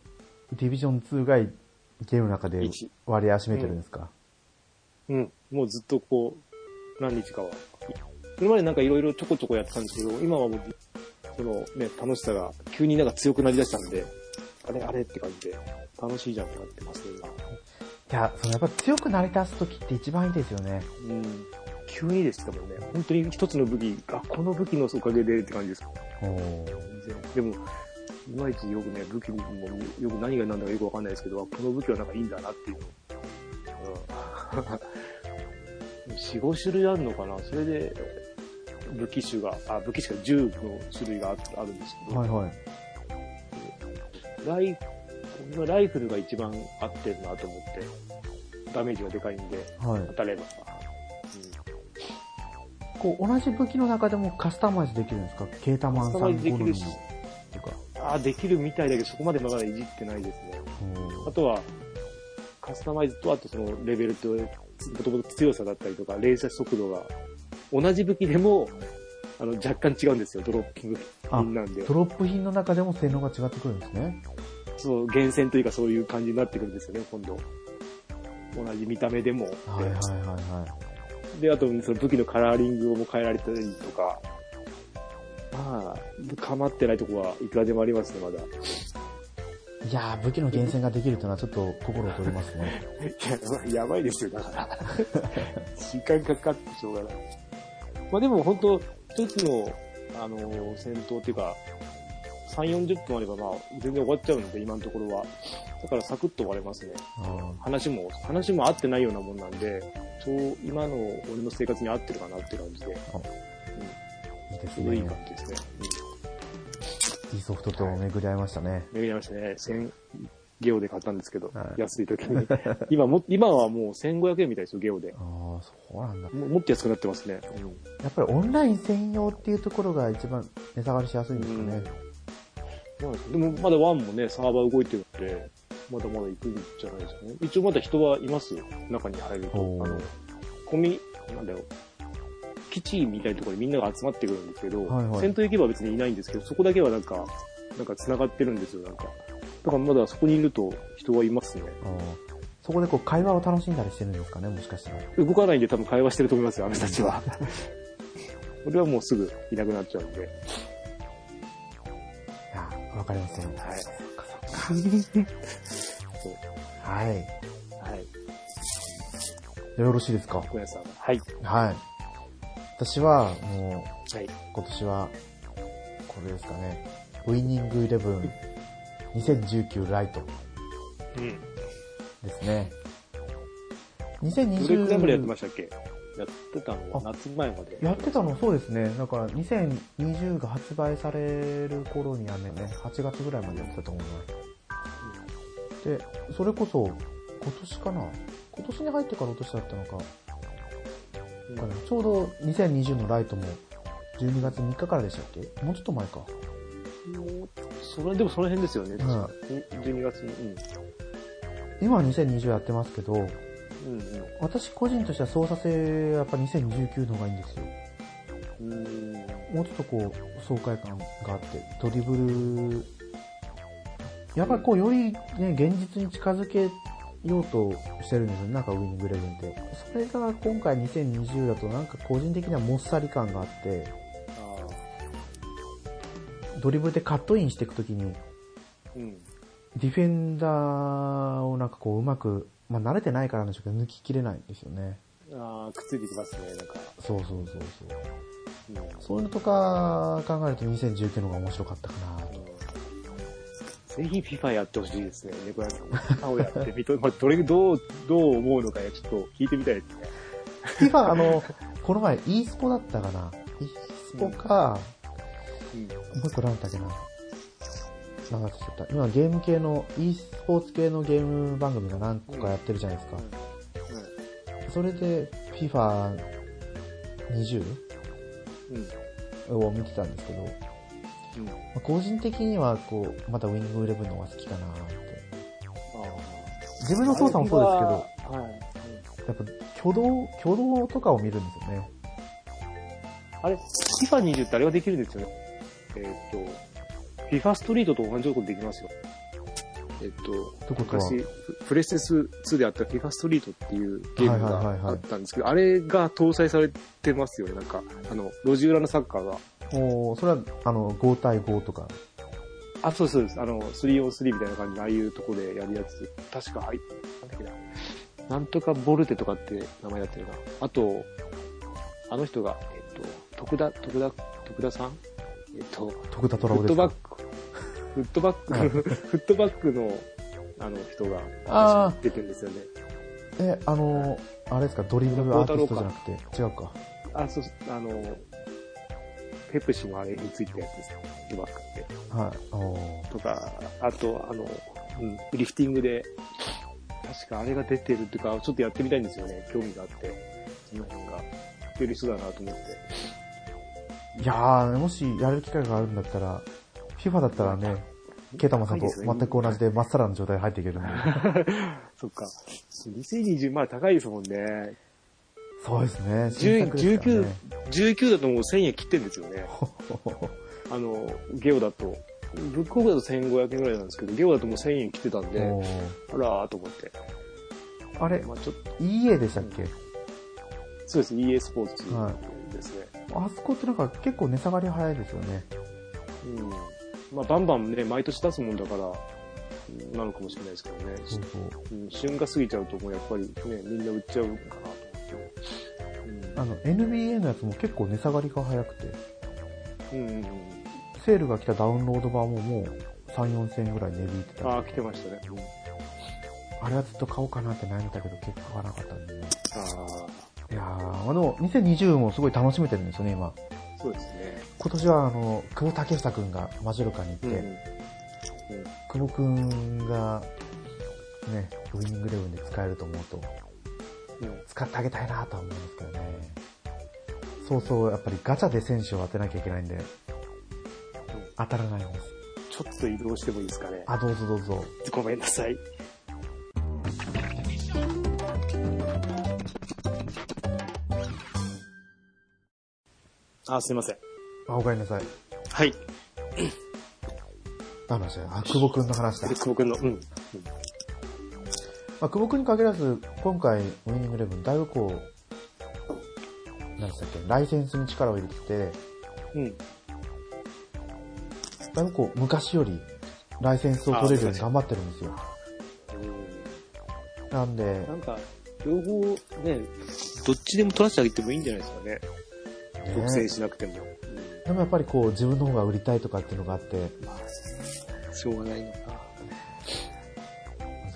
Speaker 1: ディビジョン2がゲームの中で
Speaker 2: 一
Speaker 1: 割合占めてるんですか、
Speaker 2: うん、もうずっとこう、何日かは。今までなんかいろいろちょこちょこやってたんですけど、今はもう、そのね、楽しさが急になんか強くなりだしたんで、あれあれって感じで、楽しいじゃんってなってますね、今。
Speaker 1: いや、そのやっぱ強くなりだすときって一番いいですよね。
Speaker 2: うん。急にでしたもんね。本当に一つの武器、あ、この武器のおかげでって感じです。
Speaker 1: おー
Speaker 2: 全然でも、いまいちよくね、武器もよく何が何だかよくわかんないですけど、あこの武器はなんかいいんだなっていうの。うん。4、5種類あるのかな？それで、武器種が、あ、武器種が銃の種類がああるんですけど、
Speaker 1: はいはい。
Speaker 2: ライ今ライフルが一番合ってるなと思って、ダメージがでかいんで、
Speaker 1: はい
Speaker 2: 当。たれば。
Speaker 1: こう、同じ武器の中でもカスタマイズできるんですか？ケータマンさん好
Speaker 2: カスタマイズできるし。ああ、できるみたいだけど、そこまでまだいじってないですね。あとは、カスタマイズと、あとそのレベルと、もともと強さだったりとか、連射速度が、同じ武器でも、あの、若干違うんですよ、ドロッピング品なんで
Speaker 1: ド。ロップ品の中でも性能が違ってくるんですね。
Speaker 2: そう、厳選というかそういう感じになってくるんですよね、今度。同じ見た目でも。
Speaker 1: はいはいはいは
Speaker 2: で、あと、その武器のカラーリングも変えられたりとか、まあ、かまってないとこはいくらでもありますね、まだ。
Speaker 1: い。いやー、武器の厳選ができるというのはちょっと心を取りますね。
Speaker 2: いや、やばいですよ、だから。時間かかってしょうがない。まあでも本当、一つの、あのー戦闘っていうか、3、40分あればまあ、全然終わっちゃうので、今のところは。だからサクッと終われますね。
Speaker 1: あ
Speaker 2: 話も、話も合ってないようなもんなんで、そう、今の俺の生活に合ってるかなって感じで、
Speaker 1: ーいいです
Speaker 2: ちょうどいい
Speaker 1: ね。
Speaker 2: 感じですね。
Speaker 1: いいソフトと巡り合いましたね。
Speaker 2: 巡りましたね。1000、ゲオで買ったんですけど、
Speaker 1: はい
Speaker 2: 安い時に。今も、今はもう1500円みたいですよ、ゲオで。
Speaker 1: ああ、そうなんだ。
Speaker 2: ももっと安くなってますね。うん
Speaker 1: やっぱりオンライン専用っていうところが一番値下がりしやすいんですかね。
Speaker 2: まあでもまだワンもね、サーバー動いてるんで、まだまだ行くんじゃないですかね。一応まだ人はいますよ。中に入ると。
Speaker 1: おー
Speaker 2: あの、コミ、なんだよ。基地みたいなところにみんなが集まってくるんですけど、
Speaker 1: はいはい
Speaker 2: 戦闘行けば別にいないんですけど、そこだけはなんか、なんか繋がってるんですよ、なんか。だからまだそこにいると人はいますね。
Speaker 1: そこでこう会話を楽しんだりしてるんですかね、もしかしたら。
Speaker 2: 動かないんで多分会話してると思いますよ、あの人たちは。俺はもうすぐいなくなっちゃうんで。
Speaker 1: いやー、わかりますよ。
Speaker 2: はい。
Speaker 1: そっかそっか。はい。
Speaker 2: はい。
Speaker 1: よろしいですか？
Speaker 2: 小屋さん。はい。
Speaker 1: はい。私は、もう、
Speaker 2: はい。
Speaker 1: 今年は、これですかね。ウィニングイレブン2019ライト
Speaker 2: うん。
Speaker 1: ですね。
Speaker 2: どれくらいまでやってま
Speaker 1: 2020
Speaker 2: したっけ？やってたのは夏前まで。
Speaker 1: やってたの？そうですね。だから2020が発売される頃にはね、8月ぐらいまでやってたと思います。で、それこそ、今年かな？今年に入ってから落としだったのか、
Speaker 2: うん
Speaker 1: かなちょうど2020のライトも12月3日からでしたっけ？もうちょっと前か。
Speaker 2: もうそれ、でもその辺ですよね。
Speaker 1: ん
Speaker 2: 12月に。
Speaker 1: 今は2020やってますけど、
Speaker 2: うん。うんうん。
Speaker 1: 私個人としては操作性やっぱ2019の方がいいんですよ。
Speaker 2: うーん。
Speaker 1: もうちょっとこう、爽快感があって、ドリブル、やっぱりこう、よりね、現実に近づけようとしてるんですよね、なんかウィニングイレブンって。それが今回2020だとなんか個人的にはもっさり感があって。ドリブルでカットインしていくときに、
Speaker 2: うん。
Speaker 1: ディフェンダーをなんかこう、うまく、まあ慣れてないからなんでしょうけど、抜ききれないんですよね。
Speaker 2: ああ、くっついてきますね、なんか。
Speaker 1: そうそうそうそう。
Speaker 2: うん。
Speaker 1: そういうのとか考えると2019の方が面白かったかなと。
Speaker 2: ぜひ FIFA やってほしいですね、猫屋さん。FIFA をやってみと、まあ、どれ、どう、どう思うのかちょっと聞いてみたいですね。
Speaker 1: FIFA、あの、この前 e スポだったかな ?e スポか、
Speaker 2: うん。
Speaker 1: もう一個なんだっけな？なんだった。今ゲーム系の、e スポーツ系のゲーム番組が何個かやってるじゃないですか。それで FIFA20
Speaker 2: うん。うん。
Speaker 1: を見てたんですけど、
Speaker 2: うん。
Speaker 1: まあ個人的にはこう、まだウィングイレブンの方が好きかなって。
Speaker 2: あ
Speaker 1: 自分の操作もそうですけど。
Speaker 2: はい。
Speaker 1: やっぱ挙動、挙動とかを見るんですよね。
Speaker 2: あれ、FIFA20 ってあれができるんですよね。えーっ、と、FIFA ストリートと同じことできますよ。えっ、と、
Speaker 1: ってことは、
Speaker 2: 昔、ププレステス2であった FIFA ストリートっていうゲーム
Speaker 1: はいはいはいはい
Speaker 2: があったんですけど、あれが搭載されてますよね。なんか、あの、路地裏のサッカーが。
Speaker 1: おーそれは、あの、5対5とか。
Speaker 2: あ、そうそうです。あの、3on3 みたいな感じで、ああいうとこでやるやつ。確か、はい、なんだっけな。なんとかボルテとかって名前だったよな。あと、あの人が、えっと、徳田、徳田、徳田さん？えっと、
Speaker 1: 徳田
Speaker 2: フ
Speaker 1: 虎夫ですか？
Speaker 2: ットバック、フットバック、
Speaker 1: はい
Speaker 2: フットバックの、あの人が、出てるんですよね。
Speaker 1: え、あの、あれですか、ドリブルアーティストじゃなくて、違うか。
Speaker 2: あ、そう、あの、ペプシのあれについてたやつですよ。フットバックって。
Speaker 1: はい。
Speaker 2: とか、あと、あの、うん、リフティングで、確かあれが出てるっていうか、ちょっとやってみたいんですよね。興味があって。その辺が。出る人だなと思って。
Speaker 1: いやー、もしやれる機会があるんだったら、FIFA だったらね、ケイタマさんと全く同じでまっさらな状態で入っていけるんで。
Speaker 2: そっか。2020、まあ高いですもんね。
Speaker 1: そうですね。
Speaker 2: 10
Speaker 1: 新作ですからね
Speaker 2: 19だともう1000円切ってんですよね。あの、ゲオだと。ブックオフだと1500円ぐらいなんですけど、ゲオだともう1000円切ってたんで、
Speaker 1: おー
Speaker 2: あらーと思って。
Speaker 1: あれ、
Speaker 2: まあちょっと、
Speaker 1: EA でしたっけ？
Speaker 2: そうです、EA スポーツ
Speaker 1: は
Speaker 2: ですね。
Speaker 1: あそこってなんか結構値下がり早いですよね。
Speaker 2: うん。まあバンバンね、毎年出すもんだから、うんなのかもしれないですけどね。
Speaker 1: そうそう。
Speaker 2: うん、旬が過ぎちゃうともうやっぱりね、みんな売っちゃうかなと。
Speaker 1: あの、NBA のやつも結構値下がりが早くて、
Speaker 2: うん。うんうんうん。
Speaker 1: セールが来たダウンロード版ももう3、4千円ぐらい値引いてた。
Speaker 2: ああ、来てましたね。うん
Speaker 1: あれはずっと買おうかなって悩んだけど結構買わなかったんでね。
Speaker 2: あ
Speaker 1: いやー、あの、2020もすごい楽しめてるんですよね、今。
Speaker 2: あ、そうですね。
Speaker 1: 今年はあの、久保建英くんがマジョルカに行って、
Speaker 2: うん。うん
Speaker 1: 久保くんが、ね、ウィニングレブンで使えると思うと、
Speaker 2: うん。
Speaker 1: 使ってあげたいなとは思うんですけどね。そうそう、やっぱりガチャで選手を当てなきゃいけないんで、当たらないんです。
Speaker 2: ちょっと移動してもいいですかね。
Speaker 1: あ、どうぞどうぞ。
Speaker 2: ごめんなさい。あ、すいません。
Speaker 1: あ、おかえりなさい。
Speaker 2: はい。
Speaker 1: 何の話だよ。あ、久保くんの話だ。
Speaker 2: で、久保くんの、うん。
Speaker 1: まあ、久保くんに限らず、今回、ウィニングレブン、だいぶこう、何でしたっけ、ライセンスに力を入れてきて、
Speaker 2: うん。
Speaker 1: だいぶこう、昔より、ライセンスを取れるように頑張ってるんですよ。なんで
Speaker 2: な、んか、両方ね、どっちでも取らせてあげてもいいんじゃないですかね。
Speaker 1: ね
Speaker 2: 独占しなくても。
Speaker 1: でもやっぱりこう、自分の方が売りたいとかっていうのがあって、
Speaker 2: まあ、しょうがないのか。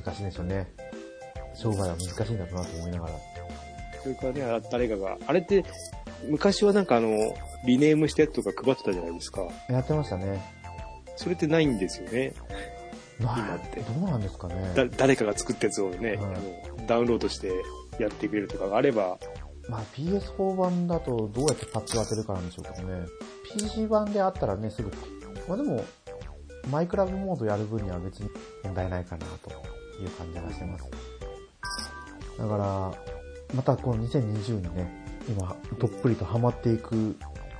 Speaker 1: 難しいでしょうね。商売は難しいんだろうなと思いながら。
Speaker 2: それからね、あ誰かが、あれって、昔はなんかあの、リネームしたやつとか配ってたじゃないですか。
Speaker 1: やってましたね。
Speaker 2: それってないんですよね。
Speaker 1: な
Speaker 2: 今って
Speaker 1: どうなんですかね。
Speaker 2: だ誰かが作ったやつをね、
Speaker 1: はい
Speaker 2: あのダウンロードしてやってくれるとかがあれば、
Speaker 1: まあ PS4 版だとどうやってパッチを当てるかなんでしょうけどね。PC 版であったらね、すぐ。まあでも、マイクラブモードやる分には別に問題ないかなという感じがしてます。だから、またこの2020にね、今、どっぷりとハマっていく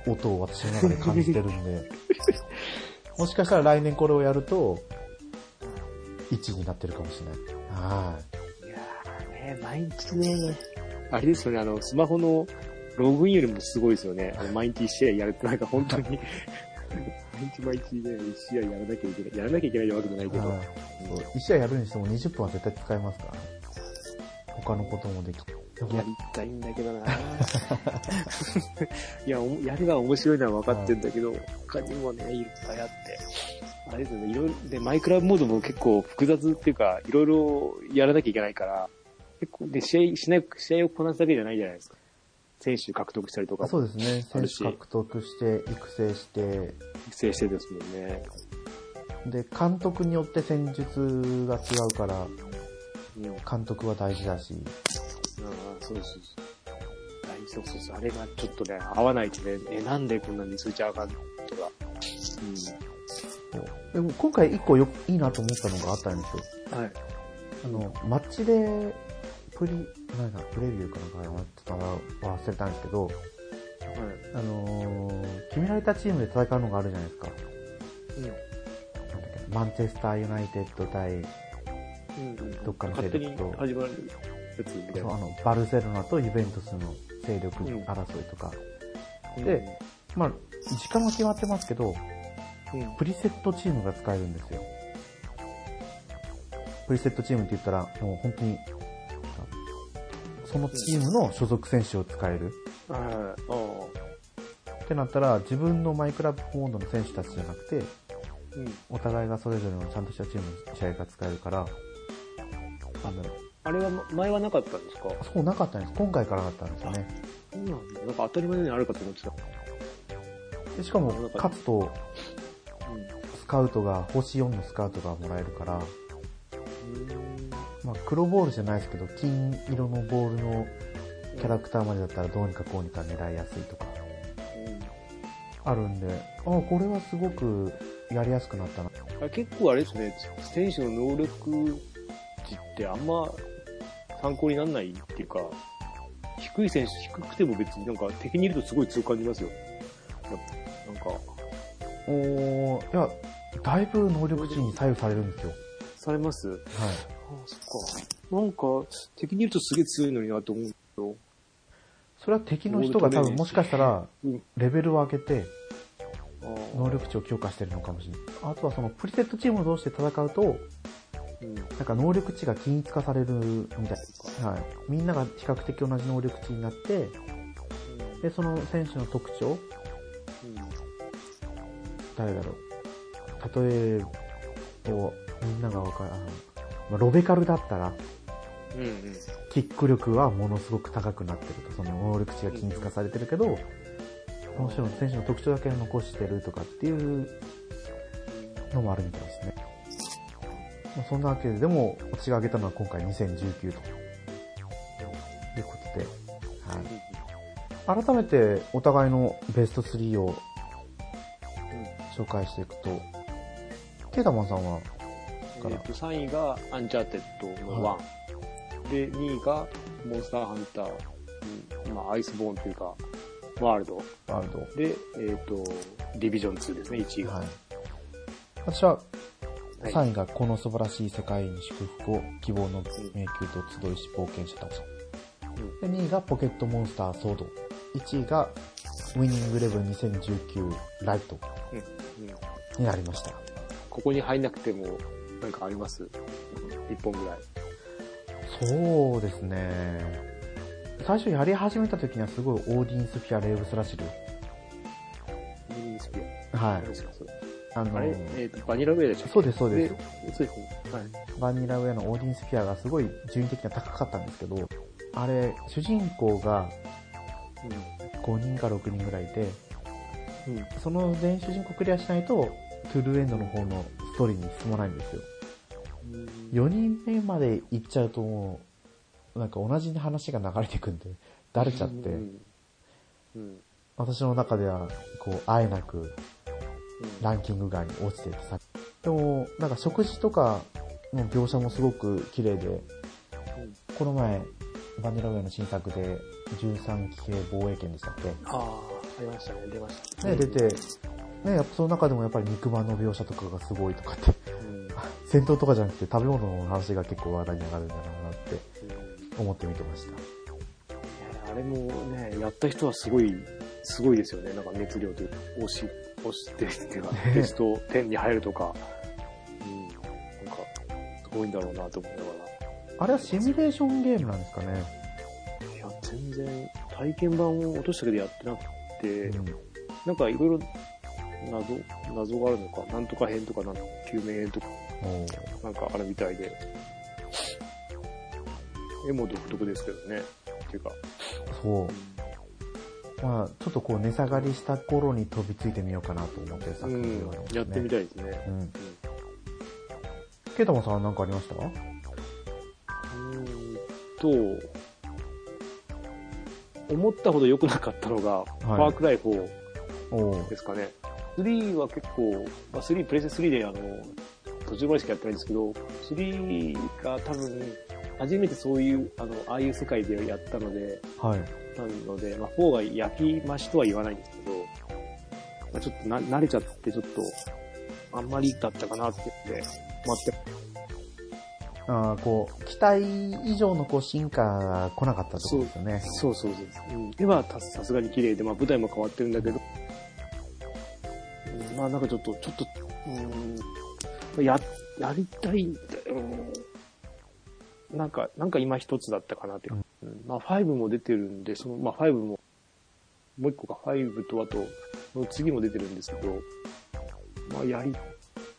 Speaker 1: 音を私の中で感じてるんで、もしかしたら来年これをやると、1になってるかもしれない。はい
Speaker 2: やーね、毎日ね、あれですよね、あの、スマホのログインよりもすごいですよね。あの毎日1試合やるってなんか本当に、毎日毎日ね、1試合やらなきゃいけない。やらなきゃいけないわけじゃない
Speaker 1: い。
Speaker 2: けど。
Speaker 1: はいそう1試合やるにしても20分は絶対使えますからね。他のこともできて。
Speaker 2: やりたいんだけどないや、やるが面白いのは分かってんだけど、他にもね、いっぱいあって。あれですよね、いろいろ、で、マイクラブモードも結構複雑っていうか、いろいろやらなきゃいけないから、結構、で、試合しない、試合をこなすだけじゃないじゃないですか。選手獲得したりとか、
Speaker 1: そうですね。選手獲得して、育成して、
Speaker 2: 育成してですもんね。
Speaker 1: で、監督によって戦術が違うから、監督は大事だし、
Speaker 2: あ、そうそうそう。大そうそうそう。あれがちょっとね、合わないとね、え、なんでこんなに数値上がるのとか。
Speaker 1: でも今回一個よいいなと思ったのがあったんですよ。
Speaker 2: うん。はい。
Speaker 1: あの、マッチで、プリ、なんか、プレビューかなんかやってたら忘れたんですけど、
Speaker 2: はい。
Speaker 1: あのー決められたチームで戦うのがあるじゃないですか。
Speaker 2: うん。
Speaker 1: なんだっけマンチェスターユナイテッド対、
Speaker 2: うん
Speaker 1: どっかの勢力と
Speaker 2: 始まるやつみたいな。
Speaker 1: そうあの、バルセロナとユベントスの勢力
Speaker 2: うん
Speaker 1: 争いとか、
Speaker 2: うん
Speaker 1: で、まあ、時間は決まってますけど、
Speaker 2: うん。
Speaker 1: プリセットチームが使えるんですよ。プリセットチームって言ったら、もう本当に、そのチームの所属選手を使える。
Speaker 2: はい。あ
Speaker 1: ってなったら、自分のマイクラブモードの選手たちじゃなくて。お互いがそれぞれのちゃんとしたチームの試合が使えるから、あの、
Speaker 2: あれは前はなかったんですか？
Speaker 1: そうなかったんです。今回からだったんですよね。
Speaker 2: そうなんだ。なんか当たり前のようにあるかと思ってた。
Speaker 1: でしかも、勝つと、
Speaker 2: う
Speaker 1: スカウトが、星4のスカウトがもらえるから、
Speaker 2: ん。
Speaker 1: まあ、黒ボールじゃないですけど、金色のボールのキャラクターまでだったらどうにかこうにか狙いやすいとか、あるんで、あ、これはすごくやりやすくなったな。
Speaker 2: 結構あれですね、選手の能力値ってあんま参考にならないっていうか、低い選手、低くても別になんか敵にいるとすごい強く感じますよ。なんか、
Speaker 1: おー、いや、だいぶ能力値に左右されるんですよ。
Speaker 2: されます？
Speaker 1: はい。
Speaker 2: あそっか。なんか、敵にいるとすげえ強いのになと思うけど、
Speaker 1: それは敵の人が多分もしかしたら、
Speaker 2: うん。
Speaker 1: レベルを上げて、能力値を強化してるのかもしれない。あとはその、プリセットチーム同士で戦うと、
Speaker 2: うん。
Speaker 1: なんか能力値が均一化されるみたいです。はい。みんなが比較的同じ能力値になって、で、その選手の特徴、誰だろう？例えば、みんながわかる、あのまあロベカルだったら、
Speaker 2: うん。うん。
Speaker 1: キック力はものすごく高くなってると、その能力値が均一化されてるけど、その人の選手の特徴だけ残してるとかっていうのもあるみたいですね。まあ、そんなわけで、でも、私が挙げたのは今回2019と。いうことで、はい。改めてお互いのベスト3を紹介していくと、ケータマンさんは、
Speaker 2: えっと、3位がアンチャーテッドの1。で、2位がモンスターハンター、うんまあ、アイスボーンというか、ワールド。
Speaker 1: ワールド。
Speaker 2: で、えっ、と、ディビジョン2ですね、1位が。
Speaker 1: はい。私は、
Speaker 2: はい
Speaker 1: 3位がこの素晴らしい世界に祝福を希望の迷宮と集いし冒険者たち。で、2位がポケットモンスターソード。1位がウイニングイレブン2019ライトになりました。
Speaker 2: ここに入んなくても、なんかあります？一本ぐらい。
Speaker 1: そうですね。最初やり始めた時にはすごいオーディンスフィアレーブスラシル。
Speaker 2: ミニスピア。
Speaker 1: はい
Speaker 2: 何。ですか、それ？
Speaker 1: あの
Speaker 2: あれえっ、と、バニラウェアでした
Speaker 1: そうです、そうです。
Speaker 2: はい。
Speaker 1: バニラウェアのオーディンスフィアがすごい順位的には高かったんですけど、あれ、主人公が5人か6人ぐらいいて、
Speaker 2: うん。うん。
Speaker 1: その全員主人公クリアしないと、トゥルーエンドの方のストーリーに進まないんですよ。4人目まで行っちゃうともう、なんか同じ話が流れていくんで、だれちゃって、
Speaker 2: うん。うん。
Speaker 1: 私の中では、こう、あえなくランキング外に落ちててさ。でも、なんか食事とかの描写もすごく綺麗で、この前、バニラウェイの新作で13期系防衛権でしたっけ？
Speaker 2: ああ、ありましたね、出ました。
Speaker 1: ね、出て、ね、やっぱその中でもやっぱり肉まんの描写とかがすごいとかって、
Speaker 2: うん。
Speaker 1: 戦闘とかじゃなくて食べ物の話が結構話題に上がるんだろうなって
Speaker 2: うん
Speaker 1: 思って見てました。
Speaker 2: あれもね、やった人はすごい、すごいですよね。なんか熱量というか、押し、押してっていうか、
Speaker 1: ね
Speaker 2: テスト10に入るとか、うん、なんか、すごいんだろうなと思いなが
Speaker 1: あれはシミュレーションゲームなんですかね。
Speaker 2: ら。いや、全然、体験版を落としたけどやってなくて、
Speaker 1: うん
Speaker 2: なんかいろいろ謎、謎があるのか、なんとか編とか、なん救命編とか、なんかあるみたいで、絵も独特ですけどね。っていうか、
Speaker 1: そう。まあ、ちょっとこう値下がりした頃に飛びついてみようかなと思ってる作
Speaker 2: うん
Speaker 1: 品ではありますね。
Speaker 2: やってみたいですね。
Speaker 1: うん。ケイタマさんは何かありました？
Speaker 2: うーんと、思ったほど良くなかったのが、ファークライ4
Speaker 1: おー
Speaker 2: ですかね。3は結構、まあ、3、プレステ3であの、途中までしかやってないんですけど、3が多分、初めてそういう、あの、ああいう世界でやったので、
Speaker 1: はい。
Speaker 2: なので、まあ、4が焼き増しとは言わないんですけど、まあ、ちょっとな慣れちゃって、ちょっと、あんまりだったかなって言って、待って、
Speaker 1: あーこう、期待以上のこう進化が来なかったってことですよね。
Speaker 2: そうそうそう。うん、絵はたさすがに綺麗で、まあ舞台も変わってるんだけど、うんまあなんかちょっと、ちょっと、うん、や、やりたいんだよ。うんなんか、なんか今一つだったかなっていまあ5も出てるんで、その、まあ5も、もう一個か、5とあと、その次も出てるんですけど、まあやり、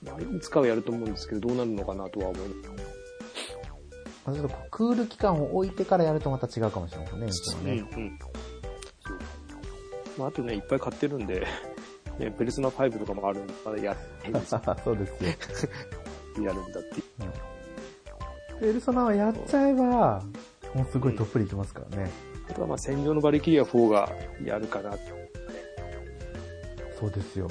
Speaker 2: まあいつかはやると思うんですけど、どうなるのかなとは思います。
Speaker 1: まあちょっとクール期間を置いてからやるとまた違うかもしれないですね、ね。
Speaker 2: うんうんそうまあ、あとね、いっぱい買ってるんで、ね、ペルソナ5とかもあるんで、まだやってんですよ
Speaker 1: そうですよ。
Speaker 2: やるんだっていう。
Speaker 1: ペルソナはやっちゃえば、もうすごいどっぷりいきますからね。
Speaker 2: あとはまあ、戦場のバリキリア4がやるかなって。
Speaker 1: そうですよ。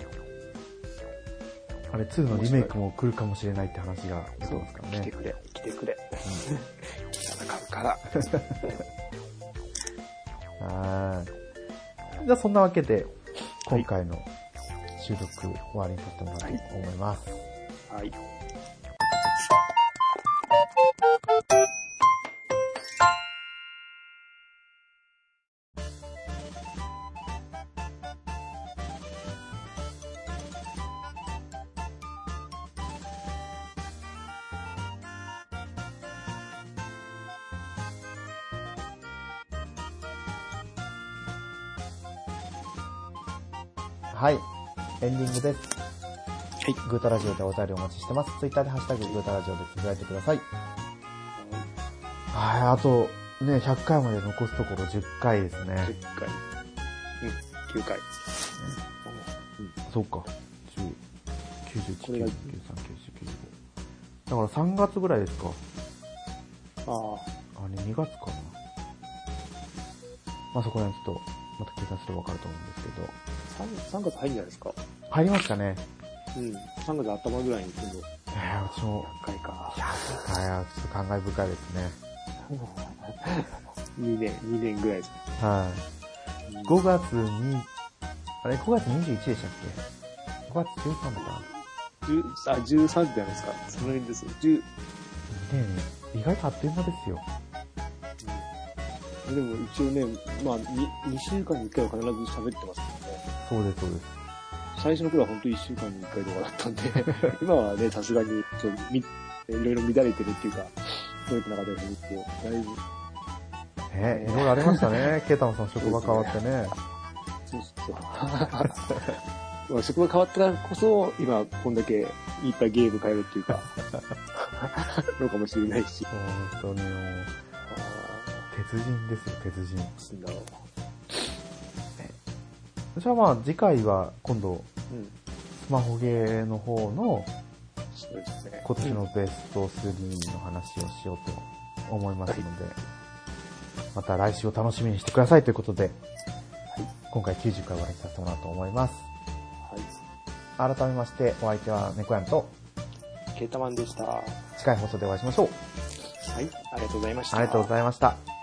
Speaker 1: あれ、2のリメイクも来るかもしれないって話が出てますからね。
Speaker 2: 来てくれ、来てくれ。戦うから。
Speaker 1: はーい。じゃあそんなわけで、今回の収録終わりにさせてもらおうと思います。
Speaker 2: はい。
Speaker 1: はい。です。
Speaker 2: はい。
Speaker 1: グータラジオでお便りお待ちしてます。ツイッターでハッシュタググータラジオでつぶやいてください。はい、あと、ね、100回まで残すところ10回ですね。
Speaker 2: 10回。うん、9回。
Speaker 1: そうか。10、91、
Speaker 2: これが
Speaker 1: 93、90、95。だから3月ぐらいですか。
Speaker 2: ああ、
Speaker 1: あれ、2月かな。まあそこら辺ちょっと、また計算すればわかると思うんですけど。
Speaker 2: 3, 3月入るんじゃないですか？
Speaker 1: 入りましたね。
Speaker 2: うん。3月頭ぐらいに今度、
Speaker 1: えー、私も、
Speaker 2: 100回か。
Speaker 1: はい、ちょっと感慨深いですね。
Speaker 2: 2年、2年ぐらいですね。
Speaker 1: はい。
Speaker 2: うん
Speaker 1: 5月に、あれ、5月21でしたっけ ?5 月13だか
Speaker 2: 10あ、13じゃないですか。その辺です。10、
Speaker 1: なねえ、意外とあっという間ですよ。
Speaker 2: でも一応ね、まあ、2, 2週間に1回は必ず喋ってますけどね。
Speaker 1: そうです、そうです。
Speaker 2: 最初の頃は本当1週間に1回とかだったんで、今はね、さすがに、そう、み、いろいろ乱れてるっていうか、取れてなかったりするんですけど、だいぶ、
Speaker 1: ねいろいろありましたね。ケイタマさん職場変わってね。
Speaker 2: そうそうそう。まあ職場変わったからこそ、今、こんだけいっぱいゲーム変えるっていうか、のかもしれないし。
Speaker 1: 本当にもう、
Speaker 2: あ
Speaker 1: 鉄人ですよ、鉄人。
Speaker 2: ーなんだろ
Speaker 1: じゃあまあ次回は今度、
Speaker 2: う。うん。
Speaker 1: スマホゲーの方の
Speaker 2: そうですね。
Speaker 1: 今年のベスト3の話をしようと思いますので、また来週を楽しみにしてくださいということで、今回90回終わりにさせてもらおうと思います。
Speaker 2: はい。
Speaker 1: 改めまして、お相手は猫やんと、
Speaker 2: ケータマンでした。は
Speaker 1: 次回放送でお会いしましょう。
Speaker 2: い、ありがとうございました。
Speaker 1: ありがとうございました。